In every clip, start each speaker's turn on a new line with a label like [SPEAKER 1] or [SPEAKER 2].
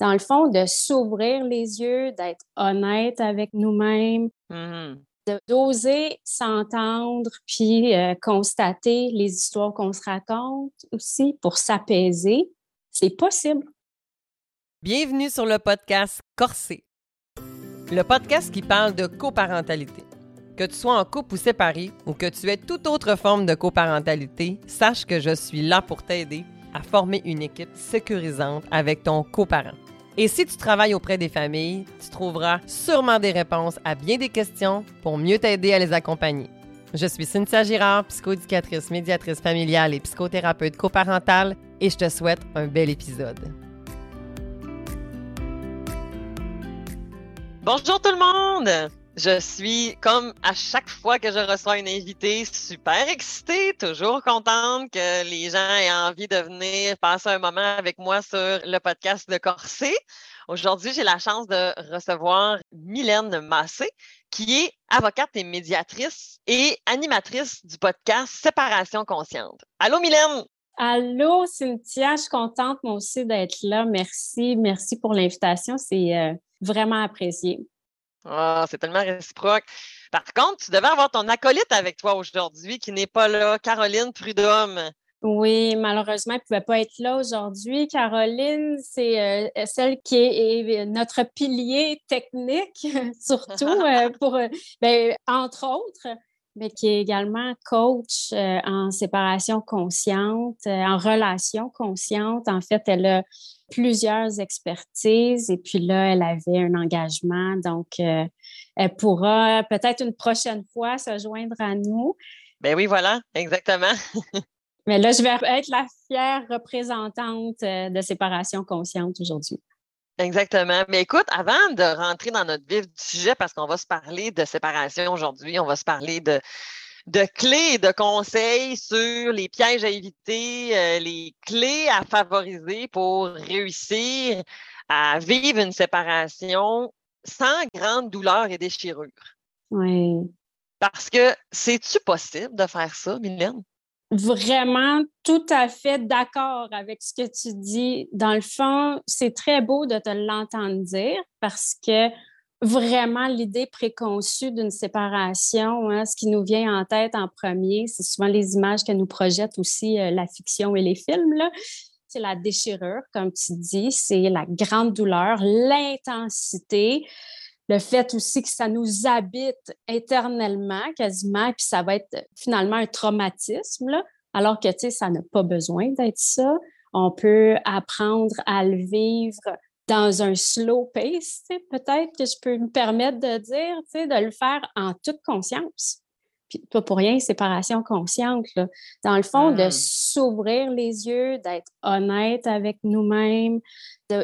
[SPEAKER 1] dans le fond, de s'ouvrir les yeux, d'être honnête avec nous-mêmes,
[SPEAKER 2] Mmh
[SPEAKER 1] d'oser s'entendre, puis euh, constater les histoires qu'on se raconte aussi pour s'apaiser. C'est possible.
[SPEAKER 2] Bienvenue sur le podcast Corsé, le podcast qui parle de coparentalité. Que tu sois en couple ou séparé, ou que tu aies toute autre forme de coparentalité, sache que je suis là pour t'aider à former une équipe sécurisante avec ton coparent. Et si tu travailles auprès des familles, tu trouveras sûrement des réponses à bien des questions pour mieux t'aider à les accompagner. Je suis Cynthia Girard, psychoéducatrice, médiatrice familiale et psychothérapeute coparentale, et je te souhaite un bel épisode. Bonjour tout le monde! Je suis, comme à chaque fois que je reçois une invitée, super excitée, toujours contente que les gens aient envie de venir passer un moment avec moi sur le podcast de Corsé. Aujourd'hui, j'ai la chance de recevoir Mylène Massé, qui est avocate et médiatrice et animatrice du podcast Séparation consciente. Allô, Mylène!
[SPEAKER 1] Allô, Cynthia, je suis contente moi aussi d'être là. Merci, merci pour l'invitation. C'est euh, vraiment apprécié.
[SPEAKER 2] Ah, c'est tellement réciproque. Par contre, tu devais avoir ton acolyte avec toi aujourd'hui qui n'est pas là, Caroline Prudhomme.
[SPEAKER 1] Oui, malheureusement, elle ne pouvait pas être là aujourd'hui. Caroline, c'est euh, celle qui est, notre pilier technique, surtout euh, pour, euh, ben, entre autres, mais qui est également coach en séparation consciente, en relation consciente. En fait, elle a plusieurs expertises et puis là, elle avait un engagement. Donc, euh, elle pourra peut-être une prochaine fois se joindre à nous.
[SPEAKER 2] Ben oui, voilà, exactement.
[SPEAKER 1] Mais là, je vais être la fière représentante euh, de séparation consciente aujourd'hui.
[SPEAKER 2] Exactement. Mais écoute, avant de rentrer dans notre vif du sujet, parce qu'on va se parler de séparation aujourd'hui, on va se parler de, de clés et de conseils sur les pièges à éviter, euh, les clés à favoriser pour réussir à vivre une séparation sans grande douleur et déchirure.
[SPEAKER 1] Oui.
[SPEAKER 2] Parce que c'est-tu possible de faire ça, Mylène?
[SPEAKER 1] Vraiment tout à fait d'accord avec ce que tu dis. Dans le fond, c'est très beau de te l'entendre dire parce que vraiment l'idée préconçue d'une séparation. Hein, ce qui nous vient en tête en premier, c'est souvent les images que nous projette aussi euh, la fiction et les films. C'est la déchirure, comme tu dis, c'est la grande douleur, l'intensité, le fait aussi que ça nous habite éternellement, quasiment, puis ça va être finalement un traumatisme, alors que, ça n'a pas besoin d'être ça. On peut apprendre à le vivre dans un slow pace, peut-être que je peux me permettre de dire, de le faire en toute conscience. Puis pas pour rien, séparation consciente. Dans le fond, de mmh. s'ouvrir les yeux, d'être honnête avec nous-mêmes,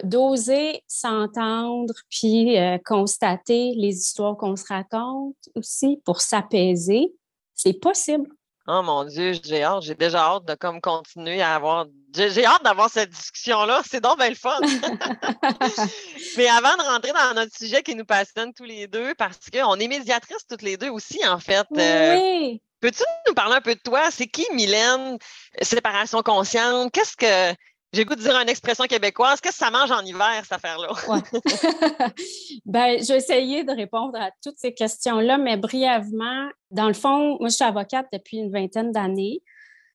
[SPEAKER 1] d'oser s'entendre, puis euh, constater les histoires qu'on se raconte aussi pour s'apaiser, c'est possible.
[SPEAKER 2] Oh mon Dieu, j'ai hâte, j'ai déjà hâte de comme continuer à avoir. J'ai hâte d'avoir cette discussion-là. C'est donc bien le fun. Mais avant de rentrer dans notre sujet qui nous passionne tous les deux, parce qu'on est médiatrices toutes les deux aussi, en fait.
[SPEAKER 1] Euh, oui.
[SPEAKER 2] Peux-tu nous parler un peu de toi? C'est qui Mylène? Séparation consciente? Qu'est-ce que j'ai goût de dire une expression québécoise. Qu'est-ce que ça mange en hiver, cette affaire-là?
[SPEAKER 1] ben, je vais essayer de répondre à toutes ces questions-là, mais brièvement, dans le fond, moi, je suis avocate depuis une vingtaine d'années.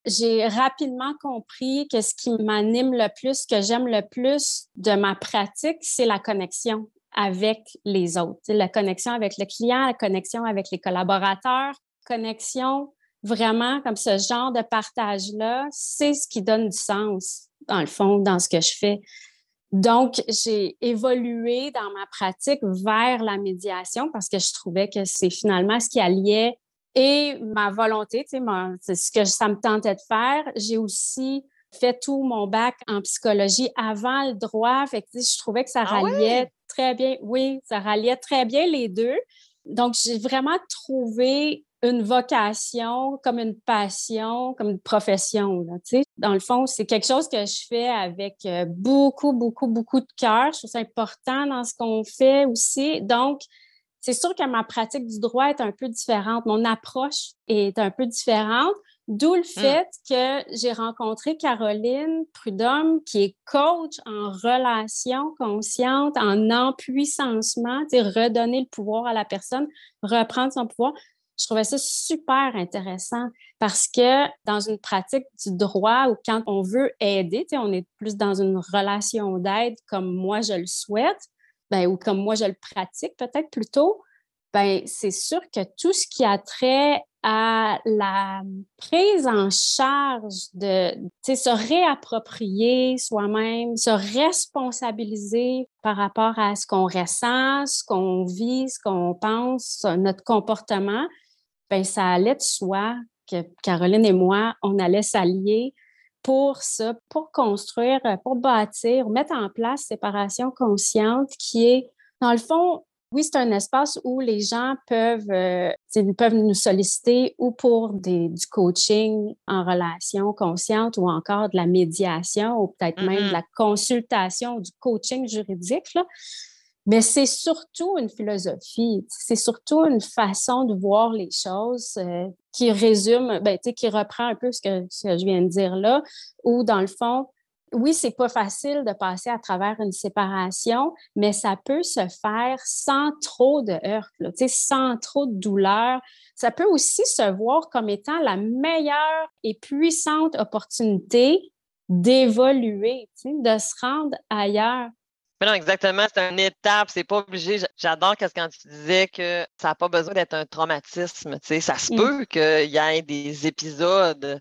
[SPEAKER 1] J'ai rapidement compris que ce qui m'anime le plus, que j'aime le plus de ma pratique, c'est la connexion avec les autres. La connexion avec le client, la connexion avec les collaborateurs, connexion vraiment comme ce genre de partage-là, c'est ce qui donne du sens dans le fond, dans ce que je fais. Donc, j'ai évolué dans ma pratique vers la médiation parce que je trouvais que c'est finalement ce qui alliait et ma volonté, tu sais, c'est ce que ça me tentait de faire. J'ai aussi fait tout mon bac en psychologie avant le droit. Fait que, je trouvais que ça ah ralliait très bien. Oui, ça ralliait très bien les deux. Donc, j'ai vraiment trouvé une vocation, comme une passion, comme une profession. Là, Dans le fond, c'est quelque chose que je fais avec euh, beaucoup, beaucoup, beaucoup de cœur. Je trouve ça important dans ce qu'on fait aussi. Donc, c'est sûr que ma pratique du droit est un peu différente. Mon approche est un peu différente, D'où le
[SPEAKER 2] Mmh.
[SPEAKER 1] fait que j'ai rencontré Caroline Prudhomme, qui est coach en relation consciente, en empuissancement, redonner le pouvoir à la personne, reprendre son pouvoir. Je trouvais ça super intéressant parce que dans une pratique du droit ou quand on veut aider, on est plus dans une relation d'aide comme moi je le souhaite, ben, ou comme moi je le pratique peut-être plutôt, ben, c'est sûr que tout ce qui a trait à la prise en charge de se réapproprier soi-même, se responsabiliser par rapport à ce qu'on ressent, ce qu'on vit, ce qu'on pense, notre comportement, ben ça allait de soi que Caroline et moi, on allait s'allier pour ça, pour construire, pour bâtir, mettre en place séparation consciente qui est, dans le fond, oui, c'est un espace où les gens peuvent, euh, peuvent nous solliciter ou pour des, du coaching en relation consciente ou encore de la médiation ou peut-être même de la consultation ou du coaching juridique. Là. Mais c'est surtout une philosophie, c'est surtout une façon de voir les choses euh, qui résume, ben, qui reprend un peu ce que, je viens de dire là, où dans le fond, oui, c'est pas facile de passer à travers une séparation, mais ça peut se faire sans trop de heurts, sans trop de douleur. Ça peut aussi se voir comme étant la meilleure et puissante opportunité d'évoluer, de se rendre ailleurs.
[SPEAKER 2] Mais non, exactement, c'est une étape, c'est pas obligé. J'adore quand tu disais que ça n'a pas besoin d'être un traumatisme. Ça se mmh. peut qu'il y ait des épisodes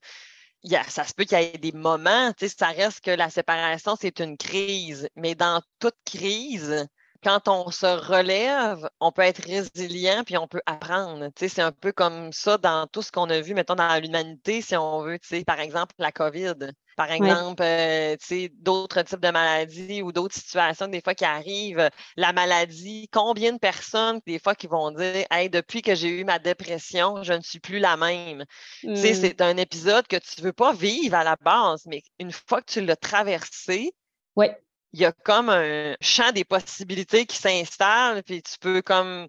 [SPEAKER 2] ça se peut qu'il y ait des moments, tu sais, ça reste que la séparation, c'est une crise. Mais dans toute crise, quand on se relève, on peut être résilient puis on peut apprendre. Tu sais, c'est un peu comme ça dans tout ce qu'on a vu, mettons, dans l'humanité, si on veut, tu sais, par exemple, la COVID. Par exemple, euh, tu sais, d'autres types de maladies ou d'autres situations, des fois, qui arrivent. La maladie, combien de personnes, des fois, qui vont dire Hey, depuis que j'ai eu ma dépression, je ne suis plus la même. Tu sais, mmh. c'est un épisode que tu ne veux pas vivre à la base, mais une fois que tu l'as traversé,
[SPEAKER 1] ouais
[SPEAKER 2] il y a comme un champ des possibilités qui s'installe, puis tu peux comme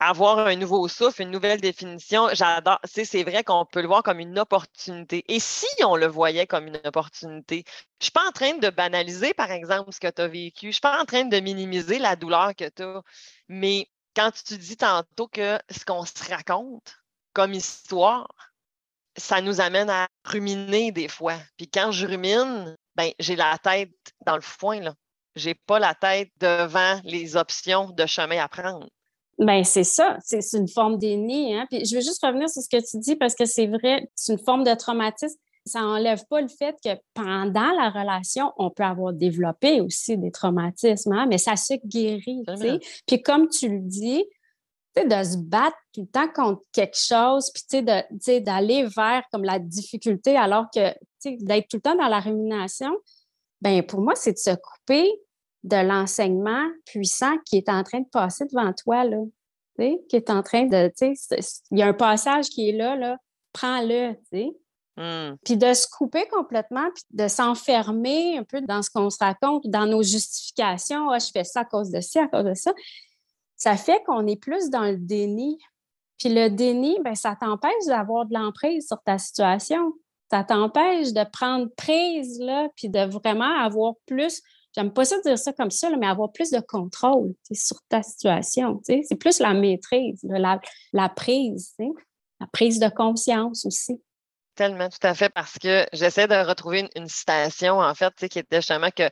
[SPEAKER 2] avoir un nouveau souffle, une nouvelle définition. J'adore. C'est vrai qu'on peut le voir comme une opportunité. Et si on le voyait comme une opportunité, je suis pas en train de banaliser, par exemple, ce que tu as vécu. Je suis pas en train de minimiser la douleur que tu as. Mais quand tu dis tantôt que ce qu'on se raconte comme histoire, ça nous amène à ruminer des fois. Puis quand je rumine, ben, j'ai la tête dans le foin, là. J'ai pas la tête devant les options de chemin à prendre.
[SPEAKER 1] Ben c'est ça, c'est une forme déni. Hein? Puis je veux juste revenir sur ce que tu dis parce que c'est vrai, c'est une forme de traumatisme. Ça n'enlève pas le fait que pendant la relation, on peut avoir développé aussi des traumatismes, hein? mais ça se guérit. Puis comme tu le dis, de se battre tout le temps contre quelque chose, puis d'aller vers comme la difficulté alors que d'être tout le temps dans la rumination, ben pour moi, c'est de se couper de l'enseignement puissant qui est en train de passer devant toi, là. Qui est en train de. Il y a un passage qui est là, là. Prends-le, tu sais.
[SPEAKER 2] Mmh.
[SPEAKER 1] Puis de se couper complètement, puis de s'enfermer un peu dans ce qu'on se raconte, dans nos justifications. Ah, je fais ça à cause de ça, à cause de ça ça fait qu'on est plus dans le déni. Puis le déni, ben, ça t'empêche d'avoir de l'emprise sur ta situation. Ça t'empêche de prendre prise, là, puis de vraiment avoir plus, j'aime pas ça dire ça comme ça, mais avoir plus de contrôle sur ta situation. C'est plus la maîtrise, la, prise, la prise de conscience aussi.
[SPEAKER 2] Tellement, tout à fait, parce que j'essaie de retrouver une, une citation, en fait, qui était justement que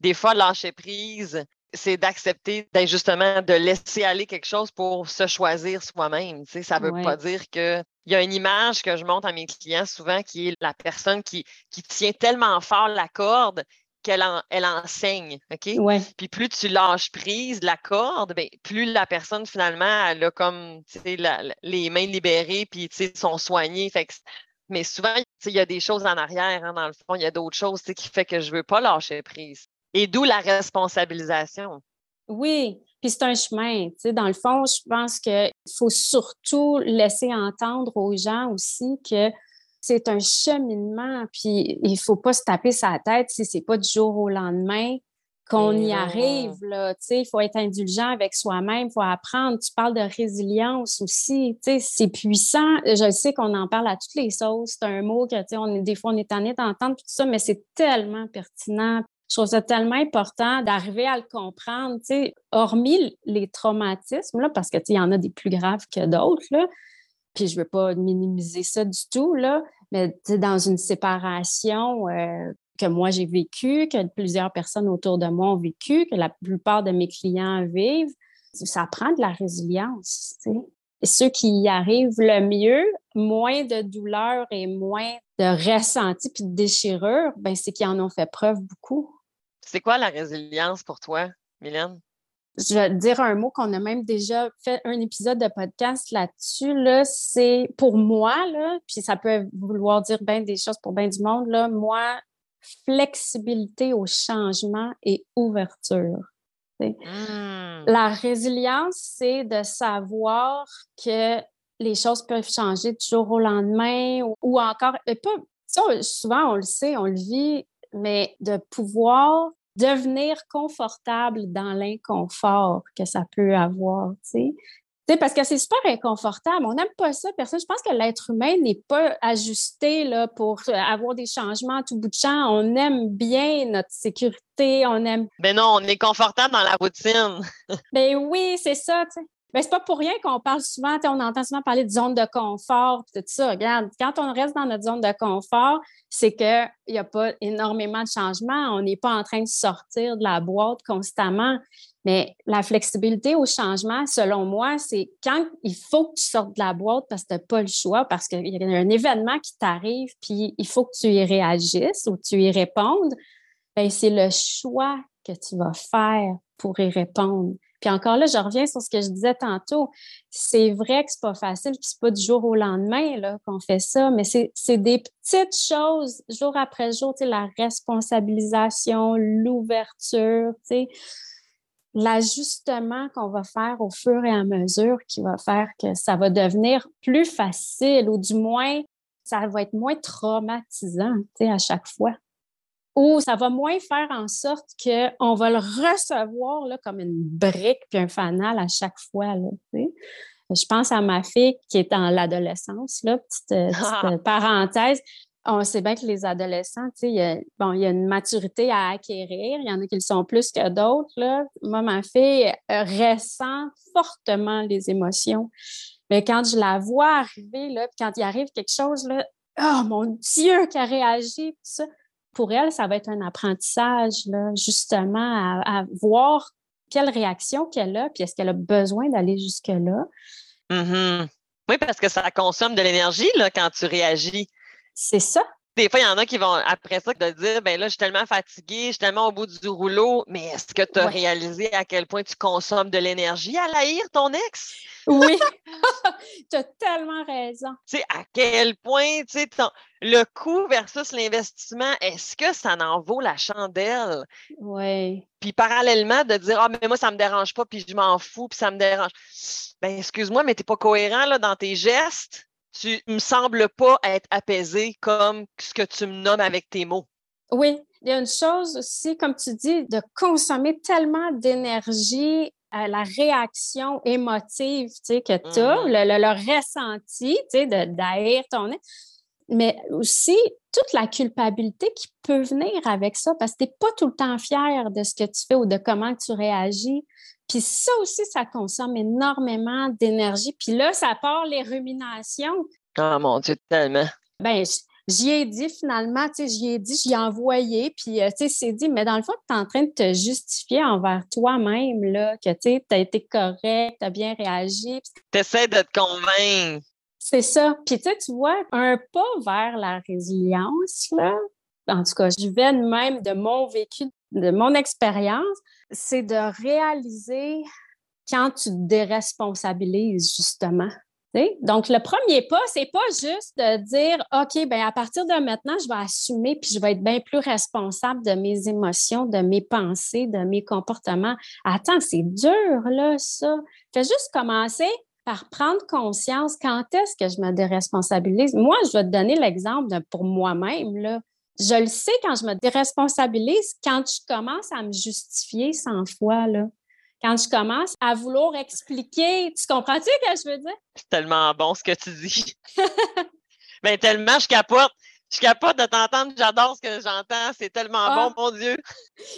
[SPEAKER 2] des fois, lâcher prise, c'est d'accepter d'être justement de laisser aller quelque chose pour se choisir soi-même. Tu sais, ça ne veut pas dire que. Il y a une image que je montre à mes clients souvent qui est la personne qui, qui tient tellement fort la corde qu'elle elle enseigne. OK? Puis plus tu lâches prise la corde, bien, plus la personne finalement elle a comme les mains libérées puis sont soignées. Fait mais souvent, il y a des choses en arrière, hein, dans le fond, il y a d'autres choses qui fait que je ne veux pas lâcher prise. Et d'où la responsabilisation.
[SPEAKER 1] Oui, puis c'est un chemin. Tu sais, dans le fond, je pense qu'il faut surtout laisser entendre aux gens aussi que c'est un cheminement, puis il ne faut pas se taper sa tête si ce n'est pas du jour au lendemain qu'on y arrive. Là, il faut être indulgent avec soi-même, il faut apprendre. Tu parles de résilience aussi. C'est puissant. Je sais qu'on en parle à toutes les sauces. C'est un mot que on est, des fois, on est tanné d'entendre tout ça, mais c'est tellement pertinent. Je trouve ça tellement important d'arriver à le comprendre, hormis les traumatismes, là, parce qu'il y en a des plus graves que d'autres. Puis je ne veux pas minimiser ça du tout, là, mais dans une séparation, euh, que moi j'ai vécu, que plusieurs personnes autour de moi ont vécu, que la plupart de mes clients vivent, ça prend de la résilience. Et ceux qui y arrivent le mieux, moins de douleur et moins de ressenti puis de déchirure, ben c'est qu'ils en ont fait preuve beaucoup.
[SPEAKER 3] C'est quoi la résilience pour toi, Mylène?
[SPEAKER 1] Je vais dire un mot qu'on a même déjà fait un épisode de podcast là-dessus. Là, c'est pour moi, là, puis ça peut vouloir dire bien des choses pour bien du monde. Là, moi, flexibilité au changement et ouverture. Mmh. La résilience, c'est de savoir que les choses peuvent changer du jour au lendemain ou, encore, pas, souvent on le sait, on le vit, mais de pouvoir devenir confortable dans l'inconfort que ça peut avoir. Tu parce que c'est super inconfortable. On n'aime pas ça, personne. Je pense que l'être humain n'est pas ajusté là, pour euh, avoir des changements à tout bout de champ. On aime bien notre sécurité, on aime.
[SPEAKER 3] Ben non, on est confortable dans la routine.
[SPEAKER 1] ben oui, c'est ça. Ben, c'est pas pour rien qu'on parle souvent, on entend souvent parler de zone de confort, tout ça. Regarde, quand on reste dans notre zone de confort, c'est qu'il n'y a pas énormément de changements. On n'est pas en train de sortir de la boîte constamment. Mais la flexibilité au changement, selon moi, c'est quand il faut que tu sortes de la boîte parce que tu n'as pas le choix, parce qu'il y a un événement qui t'arrive, puis il faut que tu y réagisses ou tu y répondes, ben c'est le choix que tu vas faire pour y répondre. Puis encore là, je reviens sur ce que je disais tantôt. C'est vrai que c'est pas facile, puis c'est pas du jour au lendemain qu'on fait ça, mais c'est, des petites choses, jour après jour, tu sais, la responsabilisation, l'ouverture, tu sais l'ajustement qu'on va faire au fur et à mesure qui va faire que ça va devenir plus facile ou du moins, ça va être moins traumatisant à chaque fois. Ou ça va moins faire en sorte qu'on va le recevoir là, comme une brique puis un fanal à chaque fois. Là, je pense à ma fille qui est dans l'adolescence, petite, euh, petite parenthèse. On sait bien que les adolescents, il y, a, bon, il y a une maturité à acquérir. Il y en a qui le sont plus que d'autres. Moi, ma fille ressent fortement les émotions. Mais quand je la vois arriver, là, quand il arrive quelque chose, là, oh mon Dieu, qui a réagi, ça, pour elle, ça va être un apprentissage, là, justement, à, voir quelle réaction qu'elle a, puis est-ce qu'elle a besoin d'aller jusque-là.
[SPEAKER 3] Mm-hmm. Oui, parce que ça consomme de l'énergie là, quand tu réagis.
[SPEAKER 1] C'est ça.
[SPEAKER 3] Des fois, il y en a qui vont, après ça, de dire ben là, je suis tellement fatiguée, je suis tellement au bout du rouleau, mais est-ce que tu as réalisé à quel point tu consommes de l'énergie à l'haïr ton ex?
[SPEAKER 1] Oui, tu as tellement raison.
[SPEAKER 3] Tu sais, à quel point, tu sais, le coût versus l'investissement, est-ce que ça en vaut la chandelle?
[SPEAKER 1] Oui.
[SPEAKER 3] Puis parallèlement, de dire, ah, mais moi, ça ne me dérange pas, puis je m'en fous, puis ça me dérange. Ben, excuse-moi, mais tu n'es pas cohérent là, dans tes gestes tu me sembles pas être apaisé comme ce que tu me nommes avec tes mots.
[SPEAKER 1] Oui, il y a une chose aussi, comme tu dis, de consommer tellement d'énergie à la réaction émotive tu sais, que tu as, mmh. le, le, ressenti tu sais, d'haïr ton mais aussi toute la culpabilité qui peut venir avec ça parce que tu n'es pas tout le temps fier de ce que tu fais ou de comment tu réagis. Puis ça aussi, ça consomme énormément d'énergie. Puis là, ça part les ruminations.
[SPEAKER 3] Ah mon Dieu, tellement.
[SPEAKER 1] Ben, j'y ai dit finalement, tu sais, j'y ai dit, j'y ai envoyé, puis euh, tu sais, c'est dit, mais dans le fond, tu es en train de te justifier envers toi-même, là, que tu as été correct, tu as bien réagi.
[SPEAKER 3] Tu essaies de te convaincre.
[SPEAKER 1] C'est ça. Puis tu sais, tu vois, un pas vers la résilience, là, en tout cas, je vais même de mon vécu, de mon expérience, c'est de réaliser quand tu te déresponsabilises, justement. Donc, le premier pas, c'est pas juste de dire OK, ben à partir de maintenant, je vais assumer puis je vais être bien plus responsable de mes émotions, de mes pensées, de mes comportements. Attends, c'est dur, là, ça. Fais juste commencer par prendre conscience quand est-ce que je me déresponsabilise. Moi, je vais te donner l'exemple pour moi-même, là je le sais quand je me déresponsabilise, quand je commence à me justifier 100 fois, là. Quand je commence à vouloir expliquer, tu comprends-tu ce que je veux dire?
[SPEAKER 2] C'est tellement bon ce que tu dis. Mais ben, tellement, je capote. Je suis capable de t'entendre, j'adore ce que j'entends, c'est tellement bon, ah. mon Dieu.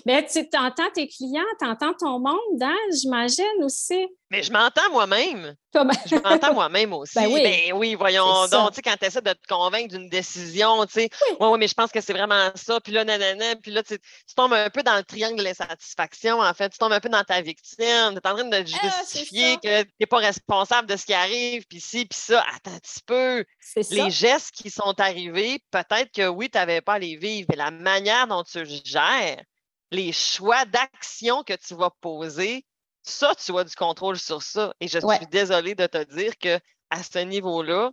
[SPEAKER 1] Mais tu entends tes clients, tu entends ton monde, hein, j'imagine aussi.
[SPEAKER 2] Mais je m'entends moi-même. je m'entends moi-même aussi. Ben oui, ben oui voyons donc, tu sais, quand tu essaies de te convaincre d'une décision, tu sais, oui. ouais, mais je pense que c'est vraiment ça, puis là, nanana, puis là, tu, tombes un peu dans le triangle de l'insatisfaction, en fait, tu tombes un peu dans ta victime, tu es en train de ah, justifier que tu n'es pas responsable de ce qui arrive, puis ci, puis ça, attends un petit peu. Les gestes qui sont arrivés, peut-être que oui, tu n'avais pas à les vivre, mais la manière dont tu gères, les choix d'action que tu vas poser, ça, tu as du contrôle sur ça. Et je suis désolée de te dire que à ce niveau-là,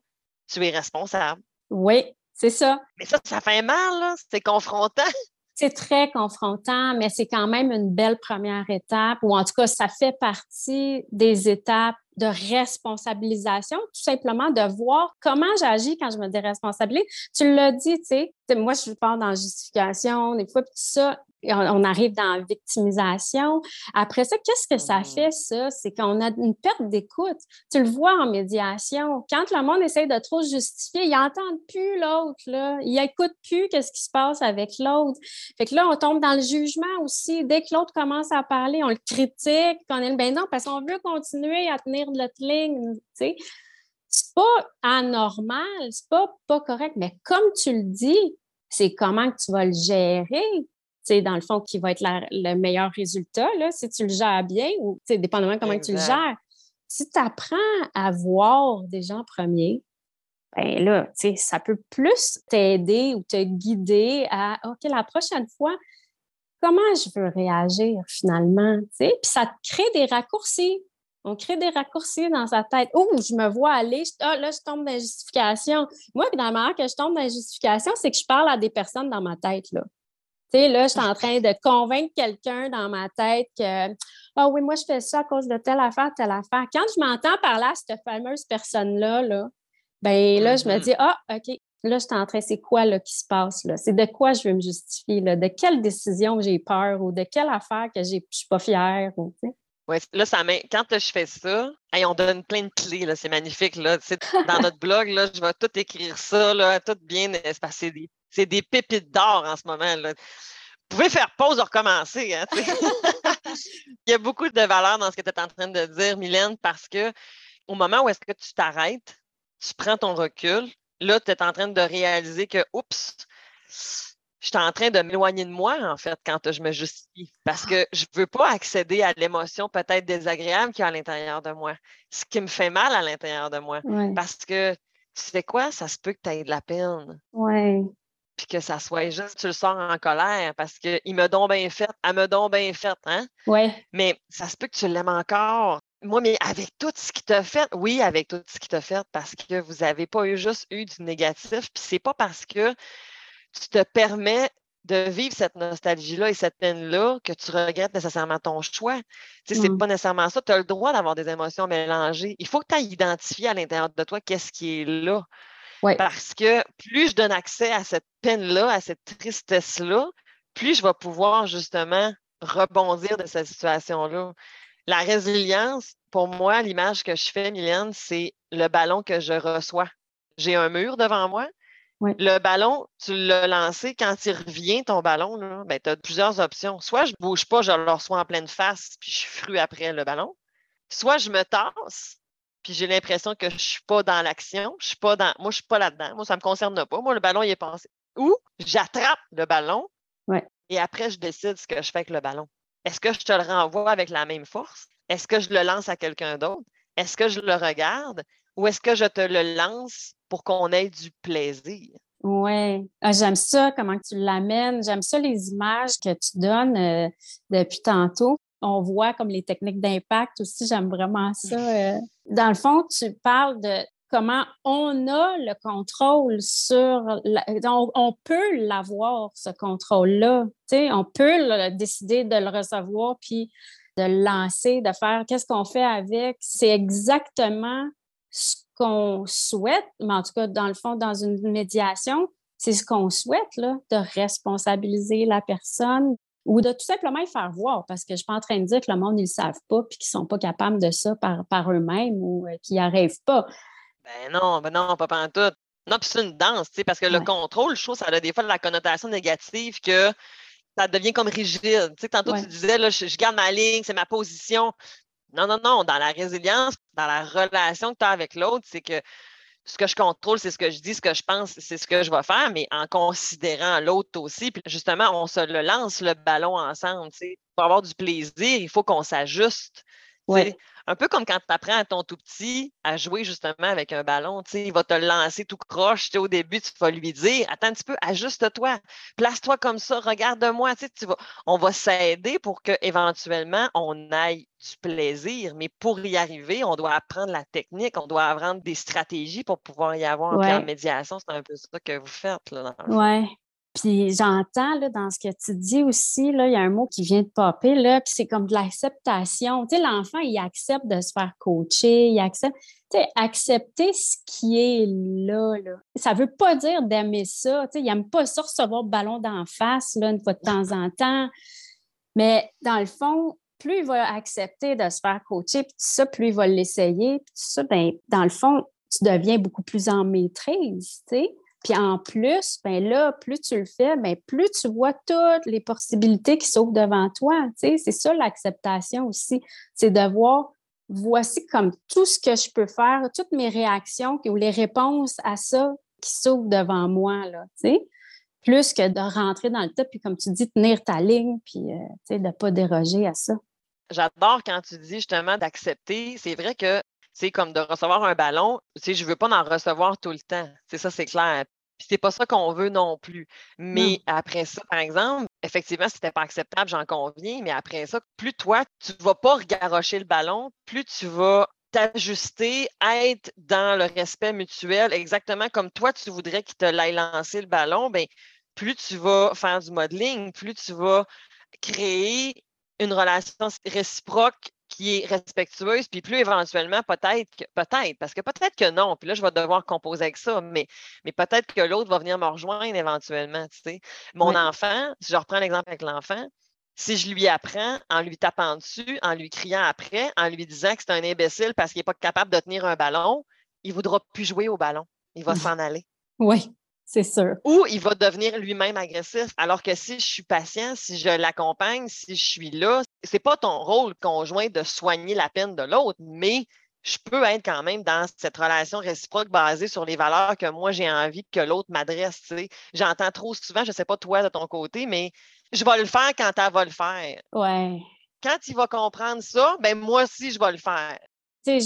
[SPEAKER 2] tu es responsable.
[SPEAKER 1] Oui, c'est ça.
[SPEAKER 2] Mais ça, ça fait mal, c'est confrontant.
[SPEAKER 1] C'est très confrontant, mais c'est quand même une belle première étape, ou en tout cas, ça fait partie des étapes de responsabilisation, tout simplement de voir comment j'agis quand je me déresponsabilise. Tu l'as dit, tu sais, moi, je pars dans la justification, des fois, tout ça, on arrive dans la victimisation. Après ça, qu'est-ce que ça mmh. fait, ça? C'est qu'on a une perte d'écoute. Tu le vois en médiation. Quand le monde essaie de trop justifier, il n'entend plus l'autre, là. Il n'écoute plus qu'est-ce qui se passe avec l'autre. Fait que là, on tombe dans le jugement aussi. Dès que l'autre commence à parler, on le critique, on est ben non, parce qu'on veut continuer à tenir notre ligne, tu sais. C'est pas anormal, c'est pas pas correct, mais comme tu le dis, c'est comment que tu vas le gérer dans le fond, qui va être le meilleur résultat, là, si tu le gères bien ou dépendamment de comment tu le gères. Si tu apprends à voir des gens premiers, ben là, ça peut plus t'aider ou te guider à OK, la prochaine fois, comment je veux réagir finalement? Puis ça te crée des raccourcis. On crée des raccourcis dans sa tête. Oh, je me vois aller, ah, là, je tombe dans la justification. Moi, dans la manière que je tombe dans la justification, c'est que je parle à des personnes dans ma tête. Là. Tu sais, là, je suis en train de convaincre quelqu'un dans ma tête que Ah oui, moi, je fais ça à cause de telle affaire, telle affaire. Quand je m'entends parler à cette fameuse personne-là, là, ben là, je me mm-hmm. dis Ah, OK, là, je suis en train, c'est quoi là, qui se passe là? C'est de quoi je veux me justifier, là? de quelle décision j'ai peur ou de quelle affaire que je ne suis pas fière. Ou,
[SPEAKER 2] oui, là, ça quand je fais ça, on donne plein de clés, là, c'est magnifique. Là. Dans notre blog, là, je vais tout écrire ça, là, tout bien. C'est des pépites d'or en ce moment. Là. Vous pouvez faire pause et recommencer. Hein, Il y a beaucoup de valeur dans ce que tu es en train de dire, Mylène, parce que au moment où est-ce que tu t'arrêtes, tu prends ton recul, là, tu es en train de réaliser que, oups, je suis en train de m'éloigner de moi, en fait, quand je me justifie. Parce que je ne veux pas accéder à l'émotion peut-être désagréable qu'il y a à l'intérieur de moi. Ce qui me fait mal à l'intérieur de moi. Parce que, tu sais quoi, ça se peut que tu aies de la peine.
[SPEAKER 1] Oui
[SPEAKER 2] puis que ça soit juste, tu le sors en colère parce qu'il me donne bien fait, elle me donne bien fait, hein?
[SPEAKER 1] Oui.
[SPEAKER 2] Mais ça se peut que tu l'aimes encore. Moi, mais avec tout ce qui t'a fait, oui, avec tout ce qui t'a fait, parce que vous n'avez pas eu juste eu du négatif, puis c'est pas parce que tu te permets de vivre cette nostalgie-là et cette peine-là que tu regrettes nécessairement ton choix. Tu sais, c'est mmh. pas nécessairement ça. Tu as le droit d'avoir des émotions mélangées. Il faut que tu ailles identifier à l'intérieur de toi qu'est-ce qui est là. Parce que plus je donne accès à cette peine-là, à cette tristesse-là, plus je vais pouvoir justement rebondir de cette situation-là. La résilience, pour moi, l'image que je fais, Mylène, c'est le ballon que je reçois. J'ai un mur devant moi. Le ballon, tu l'as lancé, quand il revient, ton ballon, ben, tu as plusieurs options. Soit je ne bouge pas, je le reçois en pleine face, puis je frue après le ballon. Soit je me tasse, puis j'ai l'impression que je ne suis pas dans l'action, je suis pas dans. Moi, je suis pas là-dedans. Moi, ça ne me concerne pas. Moi, le ballon, il est passé. Ou j'attrape le ballon et après, je décide ce que je fais avec le ballon. Est-ce que je te le renvoie avec la même force? Est-ce que je le lance à quelqu'un d'autre? Est-ce que je le regarde? Ou est-ce que je te le lance pour qu'on ait du plaisir?
[SPEAKER 1] Oui, ah, j'aime ça, comment tu l'amènes. J'aime ça, les images que tu donnes euh, depuis tantôt on voit comme les techniques d'impact aussi, j'aime vraiment ça. Euh. Dans le fond, tu parles de comment on a le contrôle sur, on, peut l'avoir, ce contrôle-là. On peut décider de le recevoir, puis de le lancer, de faire qu'est-ce qu'on fait avec. C'est exactement ce qu'on souhaite, mais en tout cas, dans le fond, dans une médiation, c'est ce qu'on souhaite, là, de responsabiliser la personne ou de tout simplement y faire voir, parce que je ne suis pas en train de dire que le monde, ils ne le savent pas puis qu'ils ne sont pas capables de ça par, par eux-mêmes ou euh, qu'ils n'y arrivent pas.
[SPEAKER 2] Ben non, ben non, pas en tout. Non, puis c'est une danse, parce que le contrôle, je trouve, ça a des fois la connotation négative que ça devient comme rigide. Tu sais, tantôt, tu disais, là, je, garde ma ligne, c'est ma position. Non, non, non. Dans la résilience, dans la relation que tu as avec l'autre, c'est que ce que je contrôle, c'est ce que je dis, ce que je pense, c'est ce que je vais faire, mais en considérant l'autre aussi. Puis justement, on se le lance le ballon ensemble. Pour avoir du plaisir, il faut qu'on s'ajuste. Un peu comme quand tu apprends à ton tout petit à jouer justement avec un ballon, il va te lancer tout croche. Au début, tu vas lui dire Attends un petit peu, ajuste-toi, place-toi comme ça, regarde-moi. Tu vas, on va s'aider pour qu'éventuellement on aille du plaisir. Mais pour y arriver, on doit apprendre la technique, on doit apprendre des stratégies pour pouvoir y avoir plan de médiation. C'est un peu ça que vous faites.
[SPEAKER 1] Oui, puis j'entends là, dans ce que tu dis aussi, là, il y a un mot qui vient de popper, là, puis c'est comme de l'acceptation. Tu sais, l'enfant, il accepte de se faire coacher, il accepte, tu sais, accepter ce qui est là, là. Ça veut pas dire d'aimer ça, tu sais, il n'aime pas ça recevoir le ballon d'en face, là, une fois de temps en temps. Mais dans le fond, plus il va accepter de se faire coacher, puis ça, plus il va l'essayer, puis ça, ben, dans le fond, tu deviens beaucoup plus en maîtrise, tu sais. Puis en plus, ben là, plus tu le fais, ben plus tu vois toutes les possibilités qui s'ouvrent devant toi. Tu sais, c'est ça l'acceptation aussi. C'est de voir, voici comme tout ce que je peux faire, toutes mes réactions ou les réponses à ça qui s'ouvrent devant moi, là, tu sais. Plus que de rentrer dans le tas, puis comme tu dis, tenir ta ligne, puis euh, tu sais, de ne pas déroger à ça.
[SPEAKER 2] J'adore quand tu dis justement d'accepter. C'est vrai que comme de recevoir un ballon, tu je veux pas en recevoir tout le temps. C'est ça, c'est clair. Puis c'est pas ça qu'on veut non plus. Mais après ça, par exemple, effectivement, c'était pas acceptable, j'en conviens, mais après ça, plus toi, tu vas pas regarrocher le ballon, plus tu vas t'ajuster, être dans le respect mutuel, exactement comme toi, tu voudrais qu'il te l'aille lancer le ballon, bien, plus tu vas faire du modeling, plus tu vas créer une relation réciproque qui est respectueuse, puis plus éventuellement, peut-être, peut-être, parce que peut-être que non, puis là, je vais devoir composer avec ça, mais, mais peut-être que l'autre va venir me rejoindre éventuellement, tu sais. Mon enfant, si je reprends l'exemple avec l'enfant, si je lui apprends en lui tapant dessus, en lui criant après, en lui disant que c'est un imbécile parce qu'il n'est pas capable de tenir un ballon, il ne voudra plus jouer au ballon. Il va s'en aller.
[SPEAKER 1] Oui. C'est sûr.
[SPEAKER 2] Ou il va devenir lui-même agressif. Alors que si je suis patient, si je l'accompagne, si je suis là, c'est pas ton rôle conjoint de soigner la peine de l'autre, mais je peux être quand même dans cette relation réciproque basée sur les valeurs que moi j'ai envie que l'autre m'adresse. J'entends trop souvent, je ne sais pas toi de ton côté, mais je vais le faire quand elle va le faire.
[SPEAKER 1] Ouais.
[SPEAKER 2] Quand il va comprendre ça, ben moi aussi je vais le faire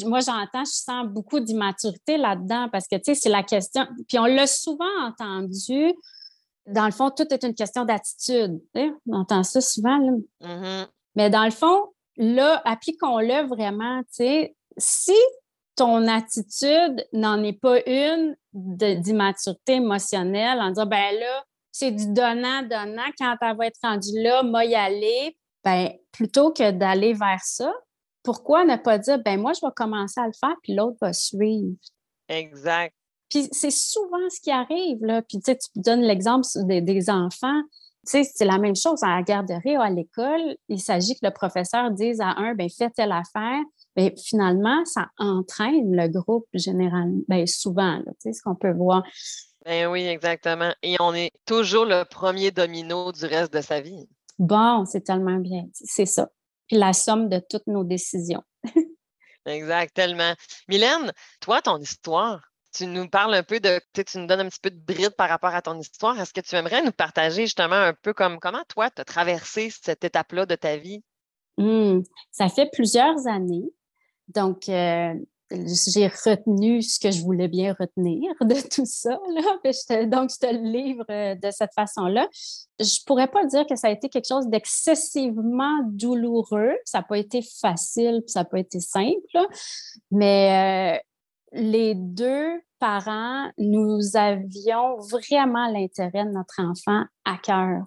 [SPEAKER 1] moi, j'entends, je sens beaucoup d'immaturité là-dedans parce que, c'est la question. Puis on l'a souvent entendu. Dans le fond, tout est une question d'attitude. On entend ça souvent.
[SPEAKER 2] Mm-hmm.
[SPEAKER 1] Mais dans le fond, là, appliquons-le vraiment. Tu sais, si ton attitude n'en est pas une d'immaturité émotionnelle en disant, ben là, c'est du donnant-donnant, quand elle va être rendue là, moi y aller, ben plutôt que d'aller vers ça, pourquoi ne pas dire, ben moi, je vais commencer à le faire, puis l'autre va suivre?
[SPEAKER 2] Exact.
[SPEAKER 1] Puis c'est souvent ce qui arrive, là. Puis tu sais, tu donnes l'exemple des, enfants. Tu sais, c'est la même chose à la garderie ou à l'école. Il s'agit que le professeur dise à un, ben fais telle affaire. Bien, finalement, ça entraîne le groupe généralement, bien, souvent, tu sais, ce qu'on peut voir.
[SPEAKER 2] Ben oui, exactement. Et on est toujours le premier domino du reste de sa vie.
[SPEAKER 1] Bon, c'est tellement bien. C'est ça la somme de toutes nos décisions.
[SPEAKER 2] exact, tellement. Mylène, toi, ton histoire, tu nous parles un peu de, tu nous donnes un petit peu de bride par rapport à ton histoire. Est-ce que tu aimerais nous partager justement un peu comme comment toi, tu as traversé cette étape-là de ta vie?
[SPEAKER 1] Mmh. ça fait plusieurs années. Donc, euh, j'ai retenu ce que je voulais bien retenir de tout ça. donc, je te le livre euh, de cette façon-là. Je ne pourrais pas dire que ça a été quelque chose d'excessivement douloureux. Ça n'a pas été facile, ça n'a pas été simple, mais euh, les deux parents, nous avions vraiment l'intérêt de notre enfant à cœur.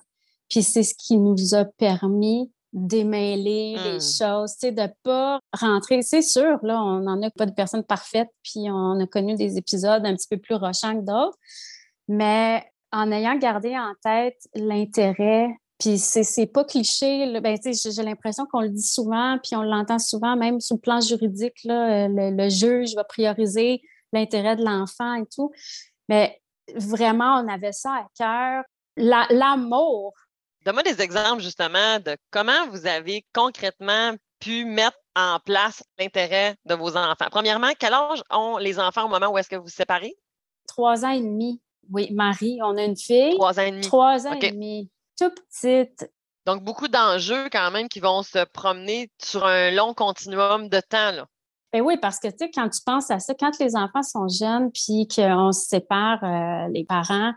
[SPEAKER 1] Puis c'est ce qui nous a permis démêler les mmh. choses, tu sais, de pas rentrer. C'est sûr, là, on n'en a pas de personnes parfaites, puis on a connu des épisodes un petit peu plus rochants que d'autres. Mais en ayant gardé en tête l'intérêt puis c'est pas cliché. Ben, j'ai l'impression qu'on le dit souvent, puis on l'entend souvent, même sur le plan juridique. Là, le, le juge va prioriser l'intérêt de l'enfant et tout. Mais vraiment, on avait ça à cœur. L'amour.
[SPEAKER 2] Donne-moi des exemples justement de comment vous avez concrètement pu mettre en place l'intérêt de vos enfants. Premièrement, quel âge ont les enfants au moment où est-ce que vous vous séparez?
[SPEAKER 1] Trois ans et demi. Oui, Marie, on a une fille.
[SPEAKER 2] Trois ans et demi.
[SPEAKER 1] Trois ans et demi tout petite.
[SPEAKER 2] Donc, beaucoup d'enjeux quand même qui vont se promener sur un long continuum de temps. Là.
[SPEAKER 1] Ben oui, parce que tu sais, quand tu penses à ça, quand les enfants sont jeunes puis qu'on se sépare, euh, les parents,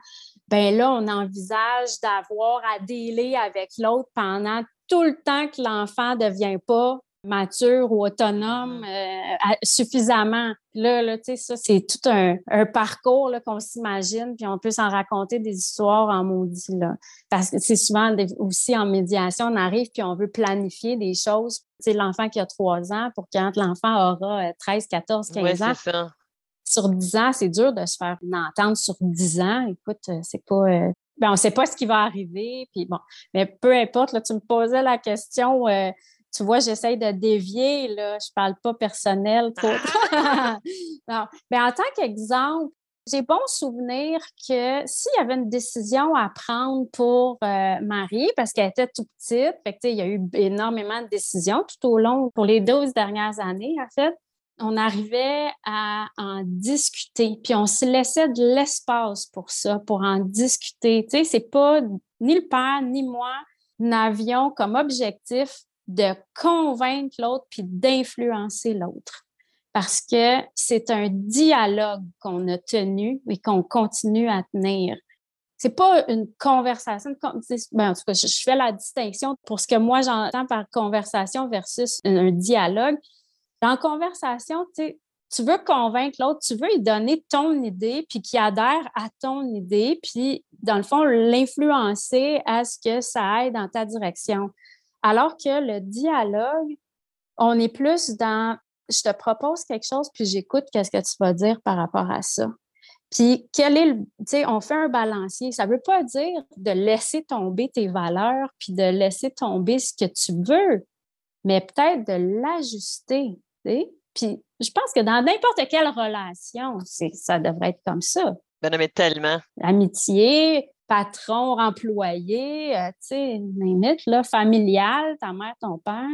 [SPEAKER 1] ben là, on envisage d'avoir à dealer avec l'autre pendant tout le temps que l'enfant ne devient pas mature ou autonome mm-hmm. euh, suffisamment. Là, là tu sais, ça, c'est tout un, parcours qu'on s'imagine, puis on peut s'en raconter des histoires en maudit. Là. Parce que c'est souvent aussi en médiation, on arrive puis on veut planifier des choses. Tu sais, l'enfant qui a trois ans, pour quand l'enfant aura 13, 14, 15 ans. Ça. Sur 10 ans, c'est dur de se faire une entente sur 10 ans. Écoute, euh, c'est pas. Euh, ben, on ne sait pas ce qui va arriver. Puis bon, mais peu importe, là, tu me posais la question tu vois, j'essaye de dévier, là, je parle pas personnel trop. non. Mais en tant qu'exemple, j'ai bon souvenir que s'il y avait une décision à prendre pour euh, Marie, parce qu'elle était tout petite, fait que, il y a eu énormément de décisions tout au long, pour les 12 dernières années, en fait, on arrivait à en discuter, puis on se laissait de l'espace pour ça, pour en discuter. Tu sais, c'est pas ni le père ni moi n'avions comme objectif de convaincre l'autre puis d'influencer l'autre. Parce que c'est un dialogue qu'on a tenu et qu'on continue à tenir. C'est pas une conversation. Ben, en tout cas, je, fais la distinction pour ce que moi j'entends par conversation versus un, dialogue. Dans conversation, tu veux convaincre l'autre, tu veux lui donner ton idée, puis qu'il adhère à ton idée, puis dans le fond, l'influencer à ce que ça aille dans ta direction. Alors que le dialogue, on est plus dans je te propose quelque chose, puis j'écoute qu'est-ce que tu vas dire par rapport à ça. Puis, quel est le. Tu sais, on fait un balancier. Ça ne veut pas dire de laisser tomber tes valeurs, puis de laisser tomber ce que tu veux, mais peut-être de l'ajuster. Puis, je pense que dans n'importe quelle relation, ça devrait être comme ça.
[SPEAKER 2] Ben, mais tellement.
[SPEAKER 1] Amitié, patron, employé, euh, tu sais, limite, là, familial, ta mère, ton père.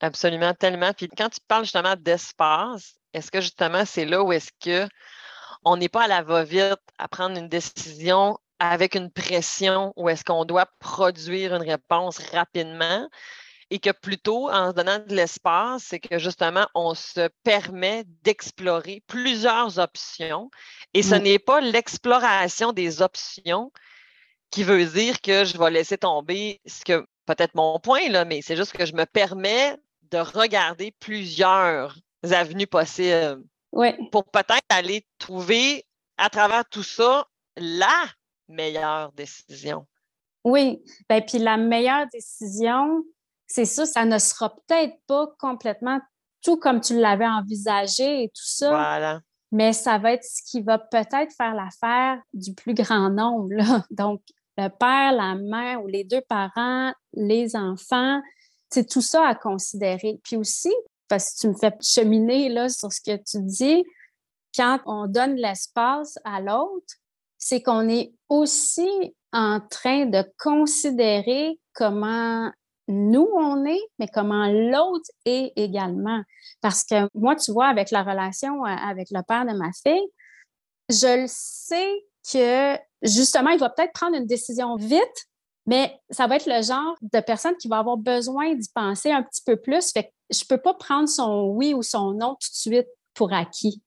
[SPEAKER 2] Absolument, tellement. Puis quand tu parles justement d'espace, est-ce que justement c'est là où est-ce que on n'est pas à la va-vite à prendre une décision avec une pression ou est-ce qu'on doit produire une réponse rapidement? Et que plutôt en se donnant de l'espace, c'est que justement, on se permet d'explorer plusieurs options. Et ce n'est pas l'exploration des options qui veut dire que je vais laisser tomber ce que peut-être mon point, là, mais c'est juste que je me permets de regarder plusieurs avenues possibles pour peut-être aller trouver à travers tout ça la meilleure décision.
[SPEAKER 1] Oui, ben, puis la meilleure décision, c'est ça, ça ne sera peut-être pas complètement tout comme tu l'avais envisagé et tout ça.
[SPEAKER 2] Voilà.
[SPEAKER 1] Mais ça va être ce qui va peut-être faire l'affaire du plus grand nombre. Donc, le père, la mère ou les deux parents, les enfants, c'est tout ça à considérer. Puis aussi, parce que tu me fais cheminer là, sur ce que tu dis, quand on donne l'espace à l'autre, c'est qu'on est aussi en train de considérer comment nous, on est, mais comment l'autre est également. Parce que moi, tu vois, avec la relation euh, avec le père de ma fille, je le sais que justement, il va peut-être prendre une décision vite, mais ça va être le genre de personne qui va avoir besoin d'y penser un petit peu plus. Fait que je ne peux pas prendre son oui ou son non tout de suite pour acquis.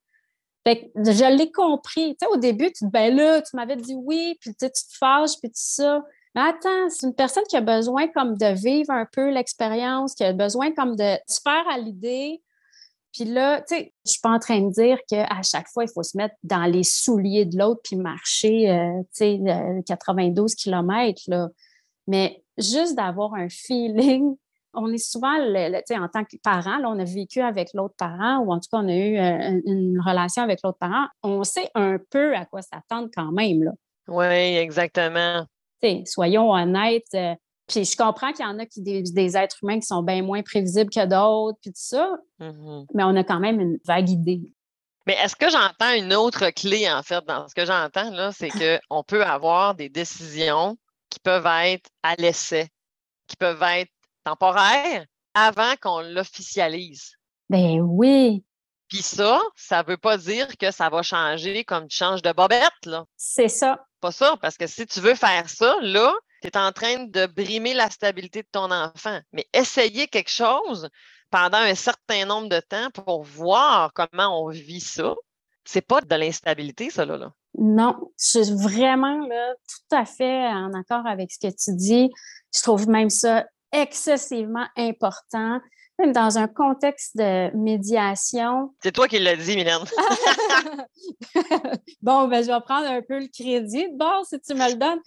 [SPEAKER 1] Fait que je l'ai compris. Tu sais, au début, tu te ben là, tu m'avais dit oui, puis tu te fâches, puis tout ça. Mais attends, c'est une personne qui a besoin comme de vivre un peu l'expérience, qui a besoin comme de se faire à l'idée. Puis là, tu sais, je suis pas en train de dire qu'à chaque fois, il faut se mettre dans les souliers de l'autre puis marcher, euh, tu sais, 92 km, là. Mais juste d'avoir un feeling on est souvent, sais, en tant que parent, là, on a vécu avec l'autre parent ou en tout cas, on a eu euh, une relation avec l'autre parent. On sait un peu à quoi s'attendre quand même. Là.
[SPEAKER 2] Oui, exactement.
[SPEAKER 1] Soyons honnêtes. Euh, puis je comprends qu'il y en a qui des, des, êtres humains qui sont bien moins prévisibles que d'autres, puis tout ça. Mm-hmm. Mais on a quand même une vague idée.
[SPEAKER 2] Mais est-ce que j'entends une autre clé, en fait, dans ce que j'entends, là, c'est qu'on peut avoir des décisions qui peuvent être à l'essai, qui peuvent être temporaires avant qu'on l'officialise.
[SPEAKER 1] Ben oui.
[SPEAKER 2] Puis ça, ça ne veut pas dire que ça va changer comme tu changes de bobette, là.
[SPEAKER 1] C'est ça.
[SPEAKER 2] Pas ça, parce que si tu veux faire ça, là, tu es en train de brimer la stabilité de ton enfant. Mais essayer quelque chose pendant un certain nombre de temps pour voir comment on vit ça, c'est pas de l'instabilité, ça, là.
[SPEAKER 1] Non, je suis vraiment là, tout à fait en accord avec ce que tu dis. Je trouve même ça excessivement important dans un contexte de médiation.
[SPEAKER 2] C'est toi qui l'as dit, Mylène.
[SPEAKER 1] bon, ben, je vais prendre un peu le crédit. Bon, si tu me le donnes.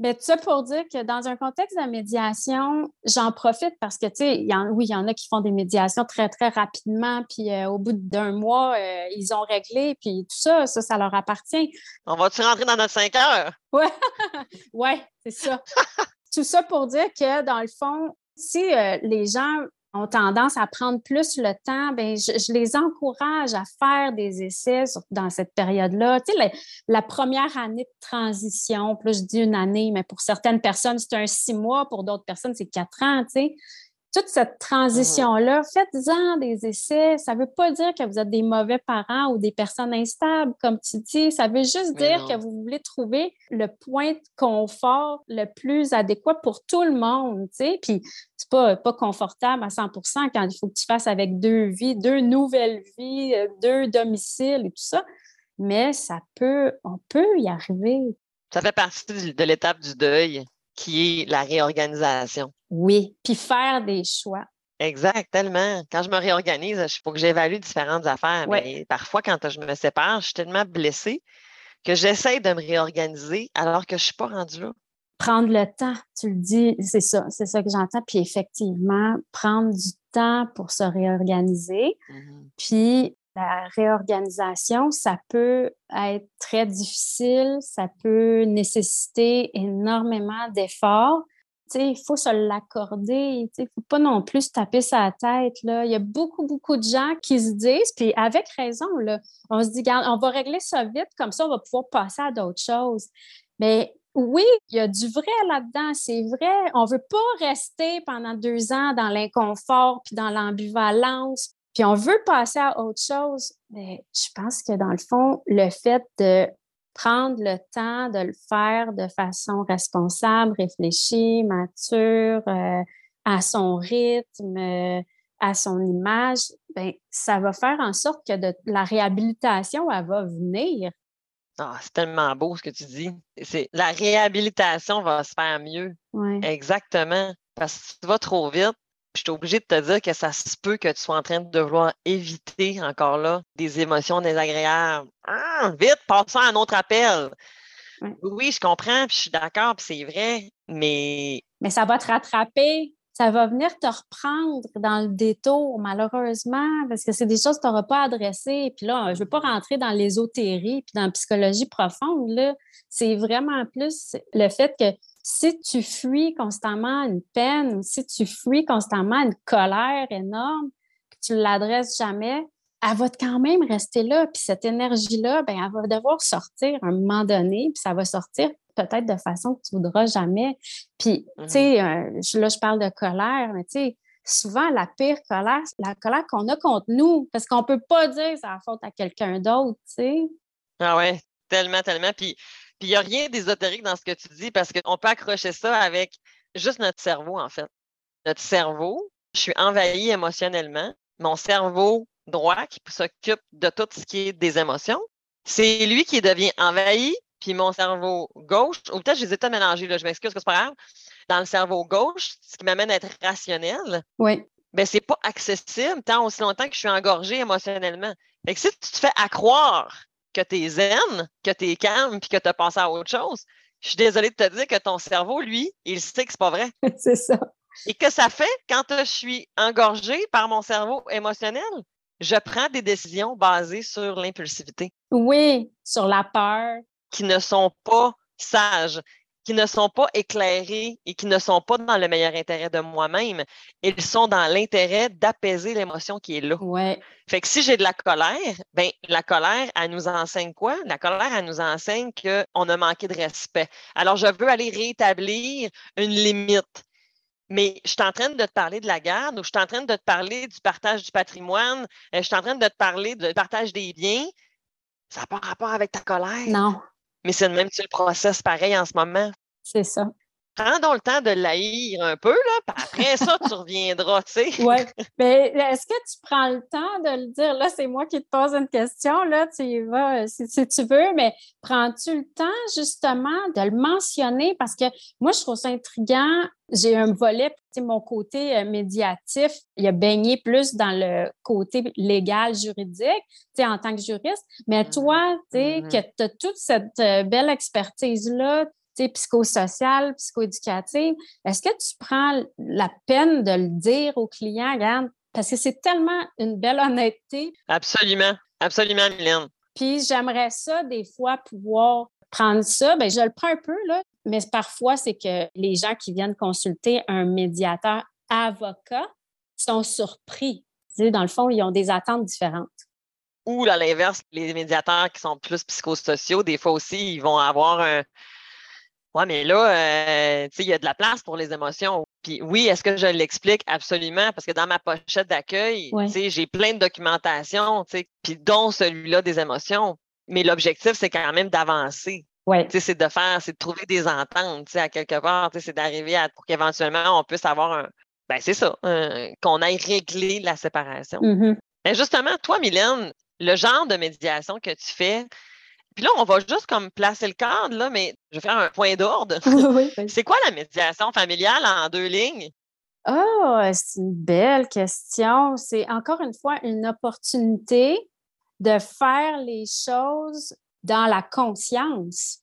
[SPEAKER 1] Mais tout ça pour dire que dans un contexte de médiation, j'en profite parce que, tu sais, oui, il y en a qui font des médiations très, très rapidement, puis euh, au bout d'un mois, euh, ils ont réglé, puis tout ça, ça, ça leur appartient.
[SPEAKER 2] On va-tu rentrer dans notre cinq heures?
[SPEAKER 1] Oui, ouais, c'est ça. tout ça pour dire que, dans le fond, si euh, les gens ont tendance à prendre plus le temps, bien, je, les encourage à faire des essais dans cette période-là. La, première année de transition, plus je dis une année, mais pour certaines personnes, c'est un six mois, pour d'autres personnes, c'est quatre ans, toute cette transition-là, faites-en des essais. Ça ne veut pas dire que vous êtes des mauvais parents ou des personnes instables, comme tu dis. Ça veut juste dire que vous voulez trouver le point de confort le plus adéquat pour tout le monde. sais. Puis, c'est pas, pas confortable à 100% quand il faut que tu fasses avec deux vies, deux nouvelles vies, euh, deux domiciles et tout ça. Mais ça peut, on peut y arriver.
[SPEAKER 2] Ça fait partie de l'étape du deuil qui est la réorganisation.
[SPEAKER 1] Oui, puis faire des choix.
[SPEAKER 2] Exact, tellement. Quand je me réorganise, il faut que j'évalue différentes affaires. Mais parfois, quand je me sépare, je suis tellement blessée que j'essaie de me réorganiser alors que je ne suis pas rendue là.
[SPEAKER 1] Prendre le temps, tu le dis, c'est ça, c'est ça que j'entends. Puis effectivement, prendre du temps pour se réorganiser. Mm-hmm. Puis la réorganisation, ça peut être très difficile, ça peut nécessiter énormément d'efforts. Il faut se l'accorder. Il ne faut pas non plus se taper sa tête. Là. Il y a beaucoup, beaucoup de gens qui se disent, puis avec raison, là, on se dit, on va régler ça vite, comme ça, on va pouvoir passer à d'autres choses. Mais oui, il y a du vrai là-dedans, c'est vrai. On ne veut pas rester pendant deux ans dans l'inconfort puis dans l'ambivalence puis on veut passer à autre chose, mais je pense que dans le fond, le fait de prendre le temps de le faire de façon responsable, réfléchie, mature, euh, à son rythme, euh, à son image, ben, ça va faire en sorte que de, la réhabilitation, elle va venir.
[SPEAKER 2] Ah, c'est tellement beau ce que tu dis. C'est, la réhabilitation va se faire mieux. Exactement. Parce que tu vas trop vite, je suis obligée de te dire que ça se peut que tu sois en train de vouloir éviter encore là des émotions désagréables. Ah, vite, passons à un autre appel. Oui, je comprends, puis je suis d'accord, puis c'est vrai, mais.
[SPEAKER 1] Mais ça va te rattraper. Ça va venir te reprendre dans le détour, malheureusement, parce que c'est des choses que tu n'auras pas adressées. Puis là, je ne veux pas rentrer dans l'ésotérie puis dans la psychologie profonde. Là. C'est vraiment plus le fait que si tu fuis constamment une peine, si tu fuis constamment une colère énorme, que tu ne l'adresses jamais, elle va quand même rester là. Puis cette énergie-là, ben, elle va devoir sortir à un moment donné, puis ça va sortir peut-être de façon que tu ne voudras jamais. Puis, tu sais, mm-hmm. euh, là, je parle de colère, mais tu sais, souvent, la pire colère, c'est la colère qu'on a contre nous, parce qu'on ne peut pas dire que c'est la faute à quelqu'un d'autre, tu sais.
[SPEAKER 2] Ah ouais, tellement, tellement. Puis puis il n'y a rien d'ésotérique dans ce que tu dis parce qu'on peut accrocher ça avec juste notre cerveau, en fait. Notre cerveau, je suis envahi émotionnellement. Mon cerveau droit qui s'occupe de tout ce qui est des émotions, c'est lui qui devient envahi, puis mon cerveau gauche, ou peut-être je les ai pas mélangés, là, je m'excuse, c'est pas grave. Dans le cerveau gauche, ce qui m'amène à être rationnel,
[SPEAKER 1] oui.
[SPEAKER 2] ben, c'est pas accessible tant aussi longtemps que je suis engorgée émotionnellement. Fait que si tu te fais accroire que tu es zen, que tu es calme, puis que tu as pensé à autre chose, je suis désolée de te dire que ton cerveau, lui, il sait que c'est pas vrai.
[SPEAKER 1] c'est ça.
[SPEAKER 2] Et que ça fait quand je suis engorgée par mon cerveau émotionnel, je prends des décisions basées sur l'impulsivité.
[SPEAKER 1] Oui, sur la peur.
[SPEAKER 2] Qui ne sont pas sages, qui ne sont pas éclairés et qui ne sont pas dans le meilleur intérêt de moi-même. Ils sont dans l'intérêt d'apaiser l'émotion qui est là.
[SPEAKER 1] Ouais.
[SPEAKER 2] Fait que si j'ai de la colère, ben la colère, elle nous enseigne quoi? La colère, elle nous enseigne qu'on a manqué de respect. Alors, je veux aller rétablir une limite. Mais je suis en train de te parler de la garde ou je suis en train de te parler du partage du patrimoine, euh, je suis en train de te parler du partage des biens. Ça n'a pas rapport avec ta colère.
[SPEAKER 1] Non.
[SPEAKER 2] Mais c'est le même tu le process pareil en ce moment.
[SPEAKER 1] C'est ça.
[SPEAKER 2] Prends donc le temps de l'haïr un peu, là, puis après ça, tu reviendras, tu sais.
[SPEAKER 1] Oui. Mais est-ce que tu prends le temps de le dire? Là, c'est moi qui te pose une question, là, tu y vas si, si tu veux, mais prends-tu le temps, justement, de le mentionner? Parce que moi, je trouve ça intriguant. J'ai un volet, mon côté euh, médiatif, il a baigné plus dans le côté légal, juridique, en tant que juriste. Mais
[SPEAKER 2] Mmh
[SPEAKER 1] toi, tu sais,
[SPEAKER 2] Mhm.
[SPEAKER 1] que tu as toute cette euh, belle expertise-là, tu sais, psychosociale, psychoéducative, est-ce que tu prends la peine de le dire aux clients, regarde, parce que c'est tellement une belle honnêteté.
[SPEAKER 2] Absolument. Absolument, Mylène.
[SPEAKER 1] Puis j'aimerais ça, des fois, pouvoir prendre ça. Bien, je le prends un peu, là, mais parfois, c'est que les gens qui viennent consulter un médiateur avocat sont surpris. Dans le fond, ils ont des attentes différentes.
[SPEAKER 2] Ou à l'inverse, les médiateurs qui sont plus psychosociaux, des fois aussi, ils vont avoir un. Ouais, mais là, euh, tu sais, il y a de la place pour les émotions. Puis oui, est-ce que je l'explique? Absolument, parce que dans ma pochette d'accueil,
[SPEAKER 1] Ouais.
[SPEAKER 2] j'ai plein de documentation, puis dont celui-là des émotions. Mais l'objectif, c'est quand même d'avancer. Sais, c'est de faire, c'est de trouver des ententes, tu sais, à quelque part, c'est d'arriver à pour qu'éventuellement on puisse avoir un. Ben, c'est ça, qu'on aille régler la séparation. Mais justement, toi, Mylène, le genre de médiation que tu fais, puis là, on va juste comme placer le cadre, là, mais je vais faire un point d'ordre.
[SPEAKER 1] oui, oui.
[SPEAKER 2] C'est quoi la médiation familiale en deux lignes?
[SPEAKER 1] Ah, c'est une belle question. C'est encore une fois une opportunité de faire les choses dans la conscience.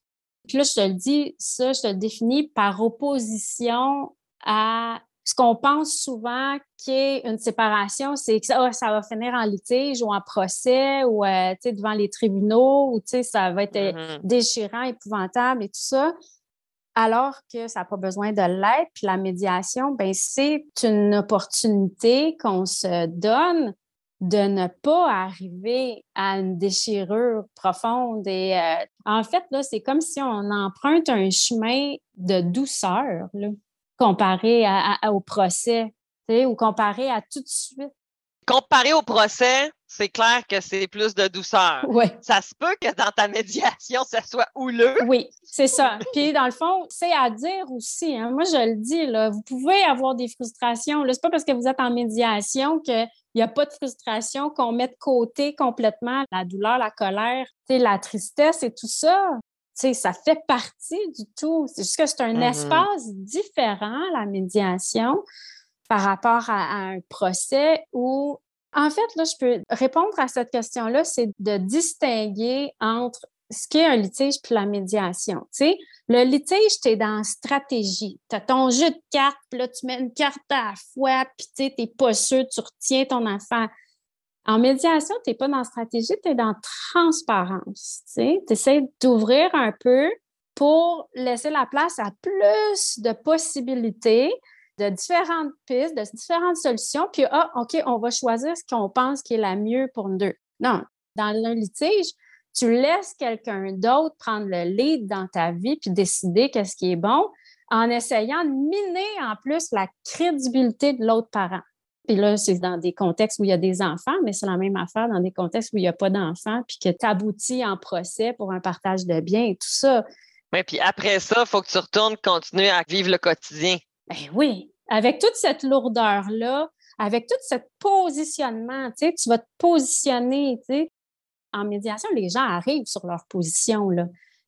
[SPEAKER 1] Puis là, je te le dis, ça, je te le définis par opposition à ce qu'on pense souvent qu'est une séparation, c'est que ça, ah, ça va finir en litige ou en procès ou euh, devant les tribunaux ou ça va être euh,
[SPEAKER 2] Mhm.
[SPEAKER 1] déchirant, épouvantable et tout ça, alors que ça n'a pas besoin de l'être. Puis la médiation, ben c'est une opportunité qu'on se donne de ne pas arriver à une déchirure profonde. Et euh, en fait, là, c'est comme si on emprunte un chemin de douceur, là, comparé à- à- au procès, ou comparé à tout de suite.
[SPEAKER 2] Comparé au procès, c'est clair que c'est plus de douceur.
[SPEAKER 1] Oui.
[SPEAKER 2] Ça se peut que dans ta médiation, ça soit houleux.
[SPEAKER 1] Oui, c'est ça. Puis dans le fond, c'est à dire aussi. hein. Moi, je le dis, là, vous pouvez avoir des frustrations. Ce n'est pas parce que vous êtes en médiation qu'il n'y a pas de frustration, qu'on met de côté complètement la douleur, la colère, la tristesse et tout ça. Sais, ça fait partie du tout. C'est juste que c'est un
[SPEAKER 2] Mhm.
[SPEAKER 1] espace différent, la médiation, par rapport à, à un procès où en fait, là, je peux répondre à cette question-là, c'est de distinguer entre ce qu'est un litige puis la médiation. Tu sais, le litige, tu es dans stratégie. Tu as ton jeu de cartes, puis là, tu mets une carte à la fois, puis tu n'es pas sûr, tu retiens ton affaire. En médiation, tu n'es pas dans stratégie, tu es dans transparence. Tu essaies d'ouvrir un peu pour laisser la place à plus de possibilités de différentes pistes, de différentes solutions, puis ah, OK, on va choisir ce qu'on pense qui est la mieux pour nous deux. Non, dans un litige, tu laisses quelqu'un d'autre prendre le lead dans ta vie puis décider qu'est-ce qui est bon en essayant de miner en plus la crédibilité de l'autre parent. Puis là, c'est dans des contextes où il y a des enfants, mais c'est la même affaire dans des contextes où il n'y a pas d'enfants, puis que tu aboutis en procès pour un partage de biens et tout ça.
[SPEAKER 2] Oui, puis après ça, il faut que tu retournes continuer à vivre le quotidien.
[SPEAKER 1] Ben oui, avec toute cette lourdeur-là, avec tout ce positionnement, tu sais, tu vas te positionner, tu sais. En médiation, les gens arrivent sur leur position, là.